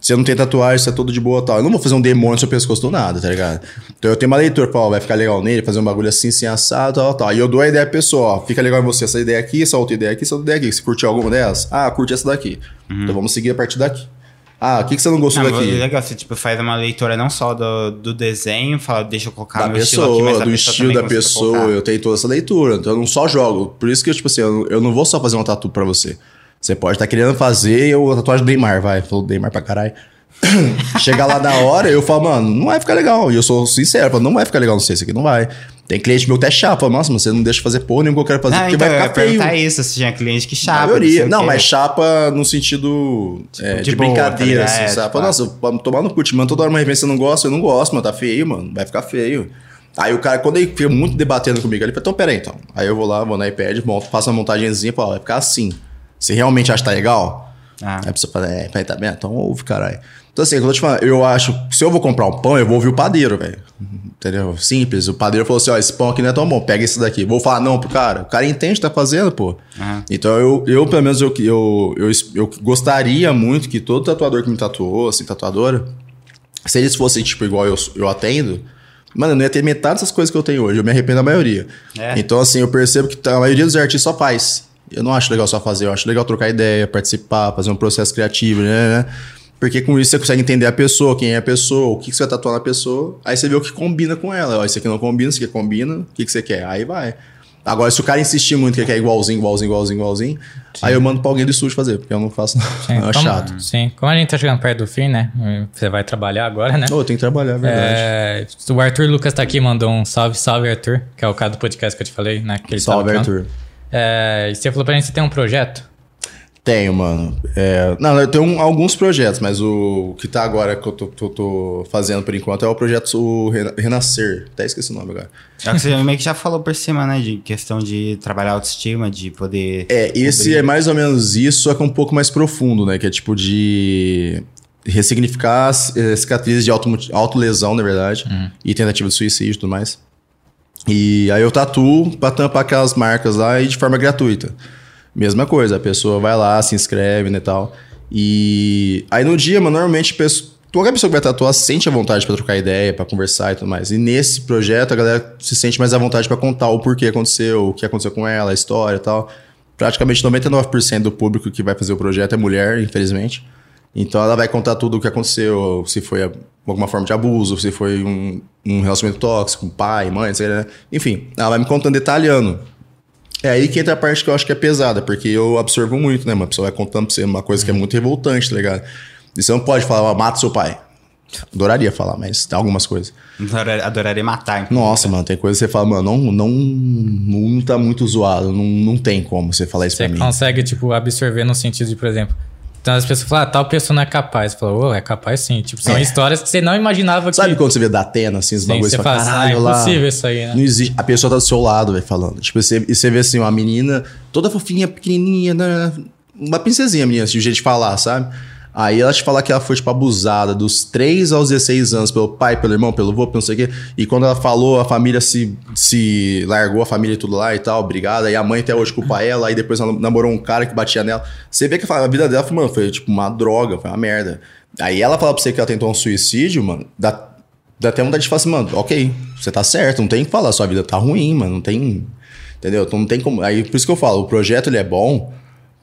Você não tem tatuagem, você é todo de boa e tal. Eu não vou fazer um demônio no seu pescoço do nada, tá ligado? Então eu tenho uma leitura, ó, vai ficar legal nele, fazer um bagulho assim, assim, assado, tal, tal. E eu dou a ideia pra pessoa, ó, fica legal em você essa ideia aqui, essa outra ideia aqui, essa outra ideia aqui. Você curtiu alguma delas? Ah, curti essa daqui. Então vamos seguir a partir daqui. Ah, o que, que você não gostou Ah, mas daqui? é legal, você tipo, faz uma leitura não só do, do desenho, fala, deixa eu colocar da meu pessoa, estilo aqui, do estilo da pessoa, eu tenho toda essa leitura. Então eu não só jogo. Por isso que, tipo assim, eu, eu não vou só fazer uma tatu pra você. Você pode estar querendo fazer eu, a tatuagem do Neymar, vai. Falou do Neymar pra caralho. Chegar lá na hora, eu falo, mano, não vai ficar legal. E eu sou sincero, eu falo, não vai ficar legal, não sei, isso aqui não vai. Tem cliente meu até chapa, fala, nossa, mas você não deixa fazer porra nenhuma que eu quero fazer, Ah, porque então, vai eu ia ficar feio. isso, se tinha cliente que A chapa. maioria. sei o Não, quê. mas chapa no sentido é, de de, boa, tá brincadeira, ligado? assim, É, sabe? tipo, Nossa, pra tomar no cu, te manda toda hora uma eu não gosto, eu não gosto, mano, tá feio, mano, vai ficar feio. Aí o cara, quando ele fica muito debatendo comigo, ele fala, então peraí, então. Aí eu vou lá, vou no iPad, monto, faço uma montagenzinha, falo, vai ficar assim. Você realmente acha que tá legal? Ah. Aí a pessoa fala, é, peraí, tá bem? Então ouve, caralho. Então assim, eu te falando, eu acho, se eu vou comprar um pão, eu vou ouvir o padeiro, velho. Entendeu? Simples. O padeiro falou assim, ó, esse pão aqui não é tão bom, pega esse daqui. Vou falar não pro cara. O cara entende o que tá fazendo, pô. Aham. Então eu, eu pelo menos, eu, eu, eu, eu gostaria muito que todo tatuador que me tatuou, assim, tatuadora, se eles fossem, tipo, igual eu, eu atendo, mano, eu não ia ter metade dessas coisas que eu tenho hoje. Eu me arrependo da maioria. É. Então, assim, eu percebo que a maioria dos artistas só faz. Eu não acho legal só fazer, eu acho legal trocar ideia, participar, fazer um processo criativo, né? né? Porque com isso você consegue entender a pessoa, quem é a pessoa, o que, que você vai tatuar na pessoa, aí você vê o que combina com ela. Ó, isso aqui não combina, isso aqui combina, o que, que você quer? Aí vai. Agora, se o cara insistir muito que quer igualzinho, igualzinho, igualzinho, igualzinho, aí eu mando pra alguém do estúdio fazer, porque eu não faço. Sim, é como, chato. Sim, como a gente tá chegando perto do fim, né? Você vai trabalhar agora, né? Ô, eu tenho que trabalhar, é verdade. É, o Arthur Lucas tá aqui, mandou um salve, salve, Arthur, que é o cara do podcast que eu te falei, né? Ele Salve, tava falando. É, e você falou pra gente que você tem um projeto. Tenho, mano. É, não, eu tenho um- alguns projetos, mas o que tá agora que eu tô, tô- tô fazendo por enquanto é o projeto o Rena- Renascer. Até esqueci o nome agora. É o que você meio que já falou por cima, né? De questão de trabalhar autoestima, de poder. É, esse cobrir. é mais ou menos isso, só que um pouco mais profundo, né? Que é tipo de ressignificar eh, cicatrizes de auto, autolesão, na verdade, e tentativa de suicídio e tudo mais. E aí eu tatuo pra tampar aquelas marcas lá e de forma gratuita. Mesma coisa, a pessoa vai lá, se inscreve né, e tal. E aí no dia, mano, normalmente pesso- qualquer pessoa que vai tatuar sente a vontade pra trocar ideia, pra conversar e tudo mais. E nesse projeto a galera se sente mais à vontade pra contar o porquê aconteceu, o que aconteceu com ela, a história e tal. Praticamente 99% do público que vai fazer o projeto é mulher, infelizmente. Então ela vai contar tudo o que aconteceu, se foi alguma forma de abuso, se foi um, um relacionamento tóxico, pai, mãe, sei lá. Enfim, ela vai me contando detalhando. É aí que entra a parte que eu acho que é pesada, porque eu absorvo muito, né? Uma pessoa vai contando pra você uma coisa que é muito revoltante, tá ligado? E você não pode falar, ó, mata seu pai. Adoraria falar, mas algumas coisas. Adoraria, adoraria matar. então. Nossa, mano, tem coisa que você fala, mano, não, não, não tá muito zoado, não, não tem como você falar isso Você pra mim. consegue, tipo, absorver no sentido de, por exemplo. Então as pessoas falam, ah, tal pessoa não é capaz. Ô, é capaz sim. Tipo, são É. histórias que você não imaginava Sabe que. quando você vê da Atena, assim, os Sim, bagulhos, você fala, fala, ah, é caralho, lá... impossível isso aí, né? Não existe. A pessoa tá do seu lado, vai falando. Tipo, você, e você vê assim, uma menina toda fofinha, pequenininha, né, uma princesinha, menina, assim, o jeito de falar, sabe? Aí ela te fala que ela foi, tipo, abusada dos 3 aos 16 anos pelo pai, pelo irmão, pelo avô, pelo não sei o quê. E quando ela falou, a família se, se largou, a família e tudo lá e tal, obrigada. E a mãe até hoje culpa ela. Aí depois ela namorou um cara que batia nela. Você vê que a vida dela foi, mano, foi tipo uma droga, foi uma merda. Aí ela fala pra você que ela tentou um suicídio, mano, dá, dá até vontade de falar assim, mano, ok, você tá certo, não tem o que falar, sua vida tá ruim, mano, não tem. Entendeu? Então não tem como. Aí por isso que eu falo, o projeto ele é bom,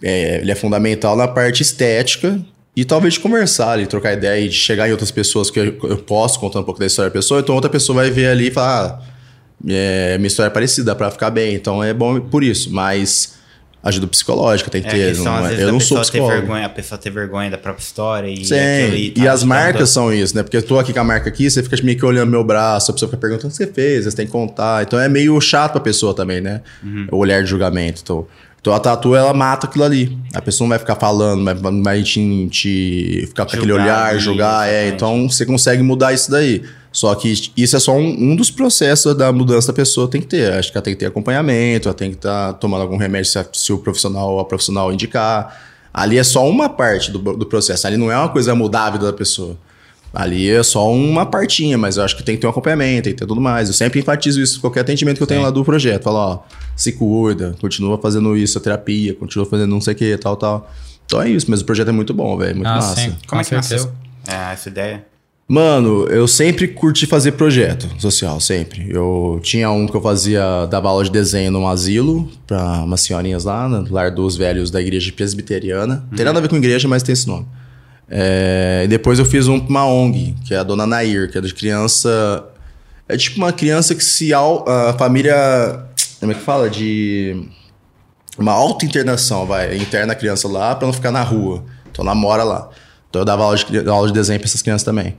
é, ele é fundamental na parte estética e talvez de conversar ali, trocar ideia e de chegar em outras pessoas que eu, eu posso contar um pouco da história da pessoa, então outra pessoa vai ver ali e falar, ah, é, minha história é parecida, dá pra ficar bem, então é bom por isso, mas ajuda psicológica tem que É, ter. questão, não é- eu não sou psicólogo. vergonha, a pessoa ter vergonha da própria história e Sim, aquilo e, tá as marcas são isso, né? Porque eu tô aqui com a marca aqui, você fica meio que olhando meu braço, a pessoa fica perguntando o que você fez, você tem que contar. Então é meio chato pra pessoa também, né? Uhum. O olhar de julgamento. Então, então a tatu, ela mata aquilo ali. A pessoa não vai ficar falando, vai, vai te, te ficar com aquele Julgar olhar, julgar. É, então você consegue mudar isso daí. Só que isso é só um, um dos processos da mudança da pessoa tem que ter. Acho que ela tem que ter acompanhamento, ela tem que estar tomando algum remédio se, a- se o profissional ou a profissional indicar. Ali é só uma parte do, do processo. Ali não é uma coisa mudar a vida da pessoa. Ali é só uma partinha, mas eu acho que tem que ter um acompanhamento, tem que ter tudo mais. Eu sempre enfatizo isso em qualquer atendimento que eu tenho lá do projeto. Falo, ó, se cuida, continua fazendo isso, a terapia, continua fazendo não sei o que, tal, tal. Então é isso, mas o projeto é muito bom, velho, muito Ah, massa. sim. Como é que nasceu é, essa ideia? Mano, eu sempre curti fazer projeto social, sempre. Eu tinha um que eu fazia, dava aula de desenho num asilo pra umas senhorinhas lá, no Lar dos Velhos da Igreja Presbiteriana. Não tem nada a ver com igreja, mas tem esse nome. É, e depois eu fiz um pra uma ONG, que é a Dona Nair, que é de criança. É tipo uma criança que se. A família. Como é que fala? De. Uma auto-internação, vai. Interna a criança lá pra não ficar na rua. Então ela mora lá. Então eu dava aula de, aula de desenho pra essas crianças também.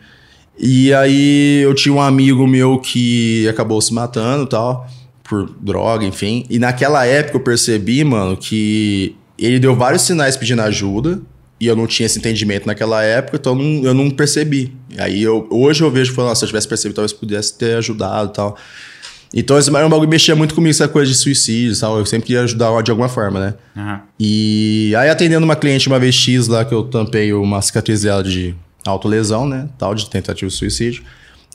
E aí eu tinha um amigo meu que acabou se matando e tal, por droga, enfim. E naquela época eu percebi, mano, que ele deu vários sinais pedindo ajuda. E eu não tinha esse entendimento naquela época, então eu não, eu não percebi. Aí eu, hoje eu vejo que, nossa, se eu tivesse percebido, talvez pudesse ter ajudado e tal. Então esse era um bagulho mexia muito comigo, essa coisa de suicídio e tal. Eu sempre queria ajudar de alguma forma, né? Aham. E aí atendendo uma cliente uma vez X lá que eu tampei uma cicatriz dela de autolesão, né? Tal, de tentativa de suicídio.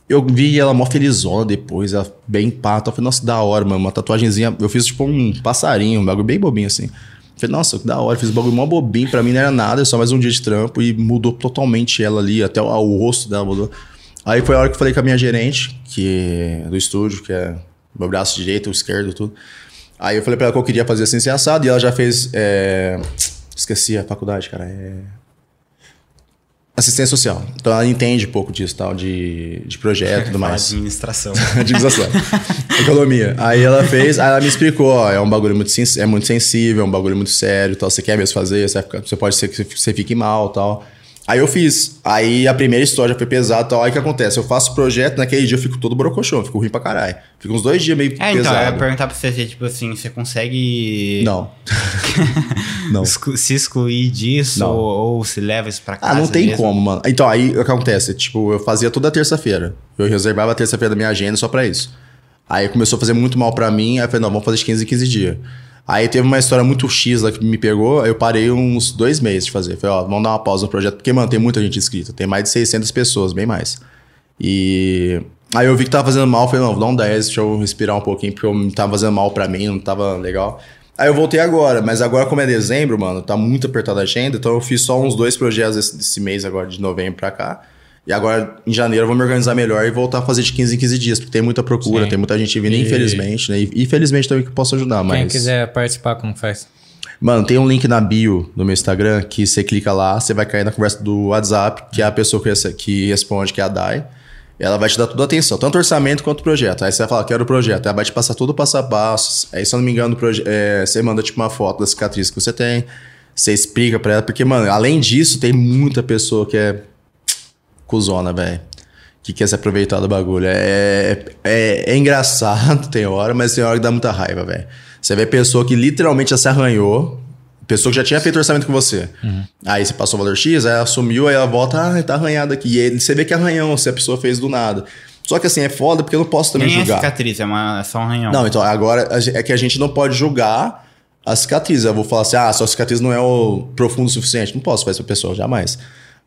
Eu vi ela mó felizona depois, ela bem pata. Eu falei, nossa, da hora, mano. Uma tatuagenzinha. Eu fiz tipo um passarinho, um bagulho bem bobinho assim. Falei, nossa, que da hora. Fiz um bagulho mó bobinho. Pra mim não era nada, é só mais um dia de trampo. E mudou totalmente ela ali, até o, o rosto dela mudou. Aí foi a hora que eu falei com a minha gerente, que é do estúdio, que é meu braço direito, o esquerdo, tudo. Aí eu falei pra ela que eu queria fazer assim, assim, assado, e ela já fez. é, Esqueci a faculdade, cara. É... Assistência social. Então ela entende um pouco disso, tal, de, de projeto e tudo mais. Administração. Administração. Economia. Aí ela fez, aí ela me explicou, ó, é um bagulho muito, é muito sensível, é um bagulho muito sério, tal. Você quer mesmo fazer, você, você pode ser que você fique mal, tal. Aí eu fiz. Aí a primeira história foi pesada, tal. Aí o que acontece? Eu faço o projeto, naquele dia eu fico todo brocochô, fico ruim pra caralho. Fico uns dois dias meio É, então, eu ia pesado. perguntar pra você, tipo assim, você consegue Não. não. se excluir disso Não. ou, ou se leva isso pra casa Ah, não tem mesmo? como, mano. Então, aí o que acontece? Tipo, eu fazia toda terça-feira. Eu reservava a terça-feira da minha agenda só pra isso. Aí começou a fazer muito mal pra mim. Aí eu falei, não, vamos fazer de 15 em 15 dias. Aí teve uma história muito X lá que me pegou. Eu parei uns dois meses de fazer. Falei, ó, vamos dar uma pausa no projeto. Porque, mano, tem muita gente inscrita. Tem mais de 600 pessoas, bem mais. E aí eu vi que tava fazendo mal. Falei, não, dar um 10, deixa eu respirar um pouquinho. Porque eu tava fazendo mal pra mim, não tava legal. Aí eu voltei agora, mas agora como é dezembro, mano, tá muito apertada a agenda, então eu fiz só uns dois projetos esse, desse mês agora, de novembro pra cá. E agora, em janeiro, eu vou me organizar melhor e voltar a fazer de 15 em 15 dias, porque tem muita procura, Sim. tem muita gente vindo, E- infelizmente, né? E infelizmente também que eu posso ajudar, mas... Quem quiser participar, como faz? Mano, tem um link na bio do meu Instagram que você clica lá, você vai cair na conversa do WhatsApp, que é a pessoa que, responde, que é a Dai. Ela vai te dar toda a atenção, tanto orçamento quanto projeto. Aí você vai falar, quero o projeto. Ela vai te passar todo o passo a passo. Aí, se eu não me engano, é, você manda tipo uma foto da cicatriz que você tem. Você explica pra ela, porque, mano, além disso, tem muita pessoa que é cuzona, velho. Que quer se aproveitar do bagulho. É, é, é engraçado, tem hora, mas tem hora que dá muita raiva, velho. Você vê pessoa que literalmente já se arranhou, pessoa que já tinha feito orçamento com você. Aí você passou o valor X, aí ela assumiu, aí ela volta, ah, tá arranhado aqui. E aí você vê que é arranhão, se a pessoa fez do nada. Só que assim, é foda porque eu não posso também Nem é julgar. cicatriz, é, uma, é só um arranhão. Não, então agora é que a gente não pode julgar a cicatriz. Eu vou falar assim, ah, sua cicatriz não é o profundo o suficiente. Não posso fazer isso pra pessoa, jamais.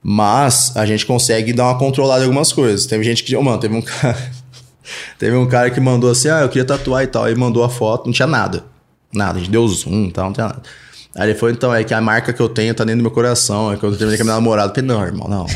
Mas a gente consegue dar uma controlada em algumas coisas. Teve gente que, oh, mano, teve um cara. teve um cara que mandou assim, ah, eu queria tatuar e tal. Aí mandou a foto, não tinha nada. Nada, a gente deu zoom e tal, não tinha nada. Aí ele falou, então, é que a marca que eu tenho tá dentro do meu coração. É que eu terminei com a minha namorada. Eu falei, não, irmão, não.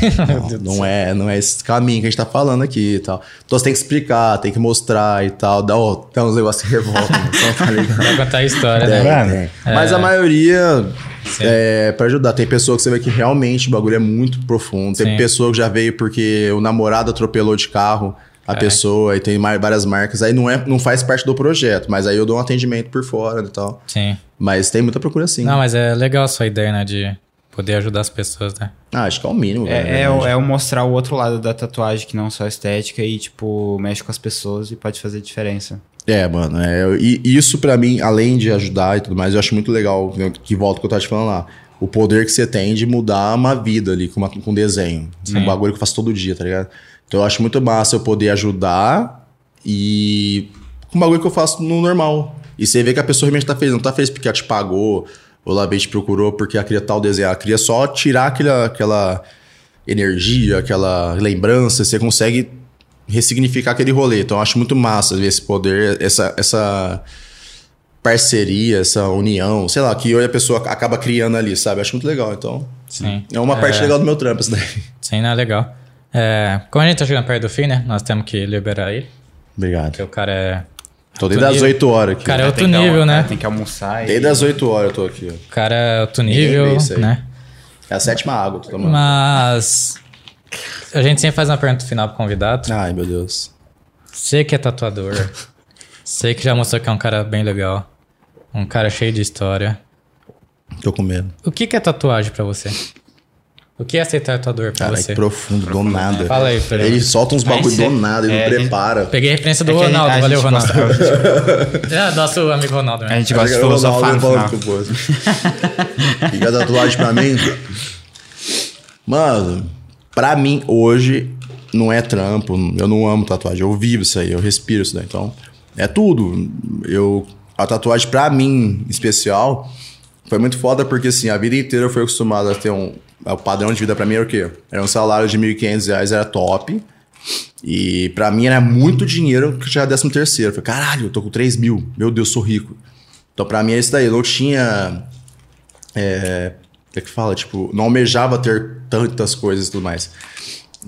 Não, não é, não é esse caminho que a gente tá falando aqui e tal. Então você tem que explicar, tem que mostrar e tal. Dá, ó, dá uns negócios que revoltam. ligado? Vai contar a história, Tem, né? tem. Mas a maioria Sim. é pra ajudar. Tem pessoa que você vê que realmente o bagulho é muito profundo. Tem Sim. pessoa que já veio porque o namorado atropelou de carro a É. pessoa e tem várias marcas. Aí não, é, não faz parte do projeto, mas aí eu dou um atendimento por fora e tal. Sim. Mas tem muita procura sim. Não, mas é legal a sua ideia, né? De poder ajudar as pessoas, né? Ah, acho que é o mínimo. velho, É, é, o- é o mostrar o outro lado da tatuagem, que não só a estética, e, tipo, mexe com as pessoas e pode fazer diferença. É, mano, é, e isso pra mim, além de ajudar e tudo mais, eu acho muito legal, né, que volta o que eu tava te falando lá, o poder que você tem de mudar uma vida ali com, uma, com desenho. É um bagulho que eu faço todo dia, tá ligado? Então eu acho muito massa eu poder ajudar e com um bagulho que eu faço no normal. E você vê que a pessoa realmente tá feliz, não tá feliz porque ela te pagou, ou veio te procurou porque ela queria tal desenho, ela queria só tirar aquela, aquela energia, aquela lembrança, você consegue ressignificar aquele rolê. Então eu acho muito massa ver esse poder, essa, essa parceria, essa união, sei lá, que hoje a pessoa acaba criando ali, sabe? Eu acho muito legal. Então Sim. é uma parte legal do meu trampo isso daí. Sim, não é legal. É, como a gente tá chegando perto do fim, né? Nós temos que liberar ele. Obrigado. Porque o cara é. Tô desde as nível. 8 horas aqui. Cara, é outro Tem que nível, né? Tem que almoçar e... Desde as 8 horas eu tô aqui. ó. O cara é outro nível, né? É a sétima água, tô tomando. Mas. A gente sempre faz uma pergunta final pro convidado. Ai, meu Deus. Você que é tatuador. Você que já mostrou que é um cara bem legal. Um cara cheio de história. Tô com medo. O que que é tatuagem pra você? O que é ser tatuador pra Caralho, você? que profundo, do nada. Fala aí, Felipe. Ele solta uns bagulho do nada, ele é, não a prepara. Peguei a referência do É a Ronaldo. a Valeu, gente Ronaldo. gosta- é, nosso amigo Ronaldo, A né? gente gosta de é filosofar no final. falando com o Fica a tatuagem pra mim. Mano, pra mim, hoje, não é trampo. Eu não amo tatuagem. Eu vivo isso aí, eu respiro isso daí. Então, é tudo. Eu, a tatuagem, pra mim, em especial, foi muito foda porque, assim, a vida inteira eu fui acostumado a ter um... O padrão de vida pra mim era o quê? Era um salário de 1.500 reais, era top. E pra mim era muito dinheiro que já era décimo terceiro. Eu falei, caralho, eu tô com 3 mil. Meu Deus, sou rico. Então pra mim é isso daí. Eu não tinha. É, é que fala? Tipo, não almejava ter tantas coisas e tudo mais.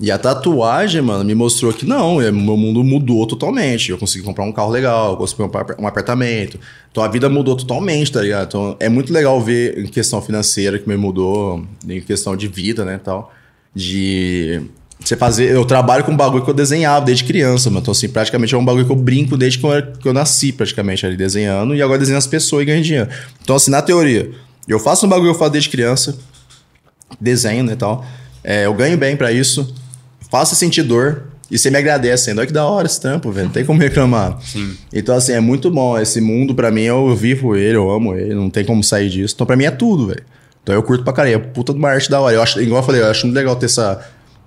E a tatuagem, mano, me mostrou que não, é, meu mundo mudou totalmente. Eu consegui comprar um carro legal, eu consegui comprar um apartamento. Então a vida mudou totalmente, tá ligado? Então é muito legal ver em questão financeira que me mudou, em questão de vida, né, tal. De você fazer. Eu trabalho com um bagulho que eu desenhava desde criança, mano. Então, assim, praticamente é um bagulho que eu brinco desde que eu, era- que eu nasci, praticamente, ali desenhando, e agora desenho as pessoas e ganho dinheiro. Então, assim, na teoria, eu faço um bagulho que eu faço desde criança, desenho, né, tal. É, eu ganho bem pra isso, faço sentir dor, e você me agradece ainda. Olha que da hora esse trampo, velho. Não tem como reclamar. Sim. Então, assim, é muito bom. Esse mundo, pra mim, eu vivo ele, eu amo ele, não tem como sair disso. Então, pra mim, é tudo, velho. Então, eu curto pra caralho. É puta de uma arte da hora. Eu acho, igual eu falei, eu acho muito legal ter essa,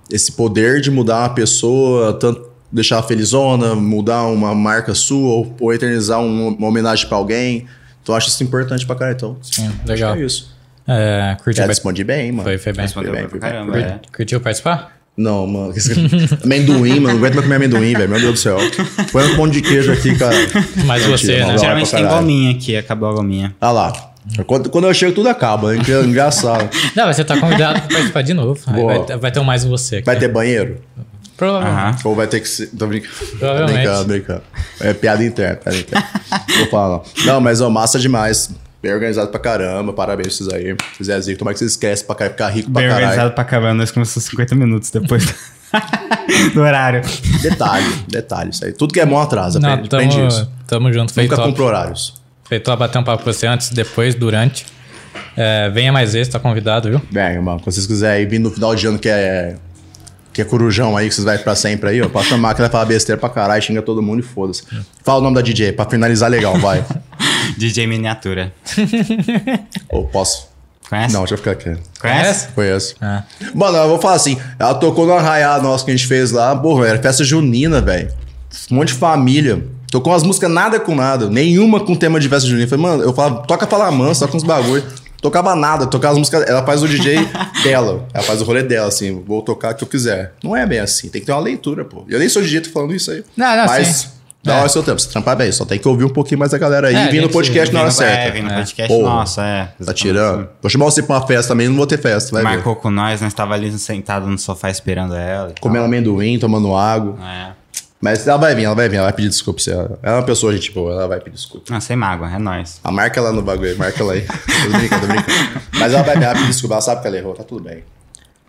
esse poder de mudar uma pessoa, tanto deixar ela felizona, mudar uma marca sua, ou, ou eternizar um- uma homenagem pra alguém. Então, eu acho isso importante pra caralho. Então, Sim, legal. é isso. É, curtiu, par- respondi bem, mano. Foi, foi bem. Respondeu bem, pra foi bem. caramba, é. curtiu participar? Não, mano. amendoim, mano. Não aguento mais comer amendoim, velho. Meu Deus do céu. Põe um pão de queijo aqui, cara. Mas você, Mentira, né? Geralmente tem gominha aqui, acabou a gominha. Ah lá. Quando, quando eu chego, tudo acaba, é engraçado. Não, mas você tá convidado pra participar de novo. Vai, vai ter um mais um você aqui. Vai ter banheiro? Provavelmente. Aham. Ou vai ter que ser. Tô brincando. Provavelmente. Brincando, brincando. É piada interna, piada interna. Vou falar, não. Não, mas ó, massa demais. Bem organizado pra caramba. Parabéns pra vocês aí. Vocês zico. Tomara que vocês esquecem pra caralho, ficar rico pra Bem caralho. organizado pra acabar, nós começamos 50 minutos depois do horário. Detalhe, detalhe. Isso aí. Tudo que é bom atrasa. Não, Aprende, aprende tamo, isso. tamo junto. Foi Nunca top. compra horários. Foi top bater um papo com você antes, depois, durante. É, venha mais vezes, tá convidado, viu? Bem, irmão, quando vocês quiserem vir no final de ano que é que é corujão aí, que vocês vai pra sempre aí, ó. Pode chamar que vai falar besteira pra caralho, xinga todo mundo e foda-se. Fala o nome da DJ, pra finalizar legal, vai. DJ Miniatura. Ou posso? Conhece? Não, deixa eu ficar aqui. Conhece? Conheço. Ah. Mano, eu vou falar assim, ela tocou no arraial nosso que a gente fez lá, porra, era festa junina, velho. Um monte de família. Tocou umas músicas nada com nada, nenhuma com tema de festa junina. Eu falei, mano, eu falava, toca Fala Mansa, toca uns bagulho. Tocava nada, tocava as músicas. Ela faz o DJ dela. Ela faz o rolê dela, assim, vou tocar o que eu quiser. Não é bem assim, tem que ter uma leitura, pô. Eu nem sou DJ, tô falando isso aí. Não, não, Mas sim. Dá É. hora seu tempo. Você trampar bem, só tem que ouvir um pouquinho mais a galera aí É, e vir no podcast na hora no- É, certa. vem no É. podcast, Porra. nossa, é. Tá tirando? Vou chamar você pra uma festa também, não vou ter festa, vai ver. Marcou com nós, nós tava ali sentado no sofá esperando ela. Comendo amendoim, tomando água. É. Mas ela vai vir, ela vai vir, ela vai pedir desculpa. pra você. Ela é uma pessoa, gente boa, ela vai pedir desculpa. Não, sem mágoa, é nóis. Ah, marca ela no bagulho, marca ela aí. tô brincando, tô brincando. Mas ela vai vir, ela vai pedir desculpa, ela sabe que ela errou, tá tudo bem.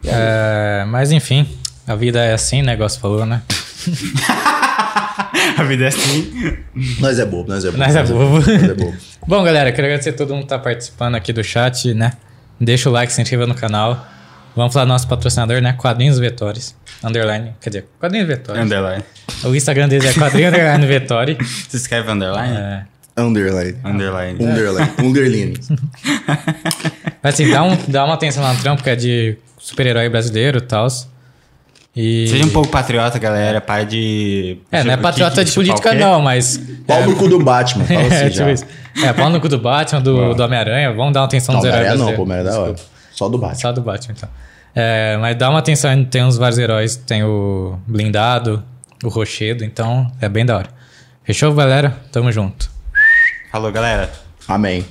É, mas enfim, a vida é assim, o negócio falou, né? A vida é assim. Nós é bobo, nós é bobo. Nós é bobo. Nós é bobo. Bom, galera, quero agradecer a todo mundo que tá participando aqui do chat, né? Deixa o like, se inscreva no canal. Vamos falar do nosso patrocinador, né? Quadrinhos Vetores. Underline. Quer dizer, Quadrinhos Vetores. Underline. O Instagram deles é Quadrinho Underline Vettori. Você escreve underline? É. Underline. Underline. Underline. Underline. Mas assim, dá, um, dá uma atenção lá no trampo, que é de super-herói brasileiro e tal. E... Seja um pouco patriota, galera. Para de. É, não é patriota de política não, mas... Pau no cu do Batman, fala assim é, já. tipo isso. É, pau no cu do Batman, do, do Homem-Aranha. Vamos dar uma atenção Não, nos heróis Homem-Aranha não, pô, Homem-Aranha é da hora. Só do Batman. Só do Batman, então. É, mas dá uma atenção, tem uns vários heróis. Tem o Blindado, o Rochedo, então é bem da hora. Fechou, galera? Tamo junto. Falou, galera. Amém.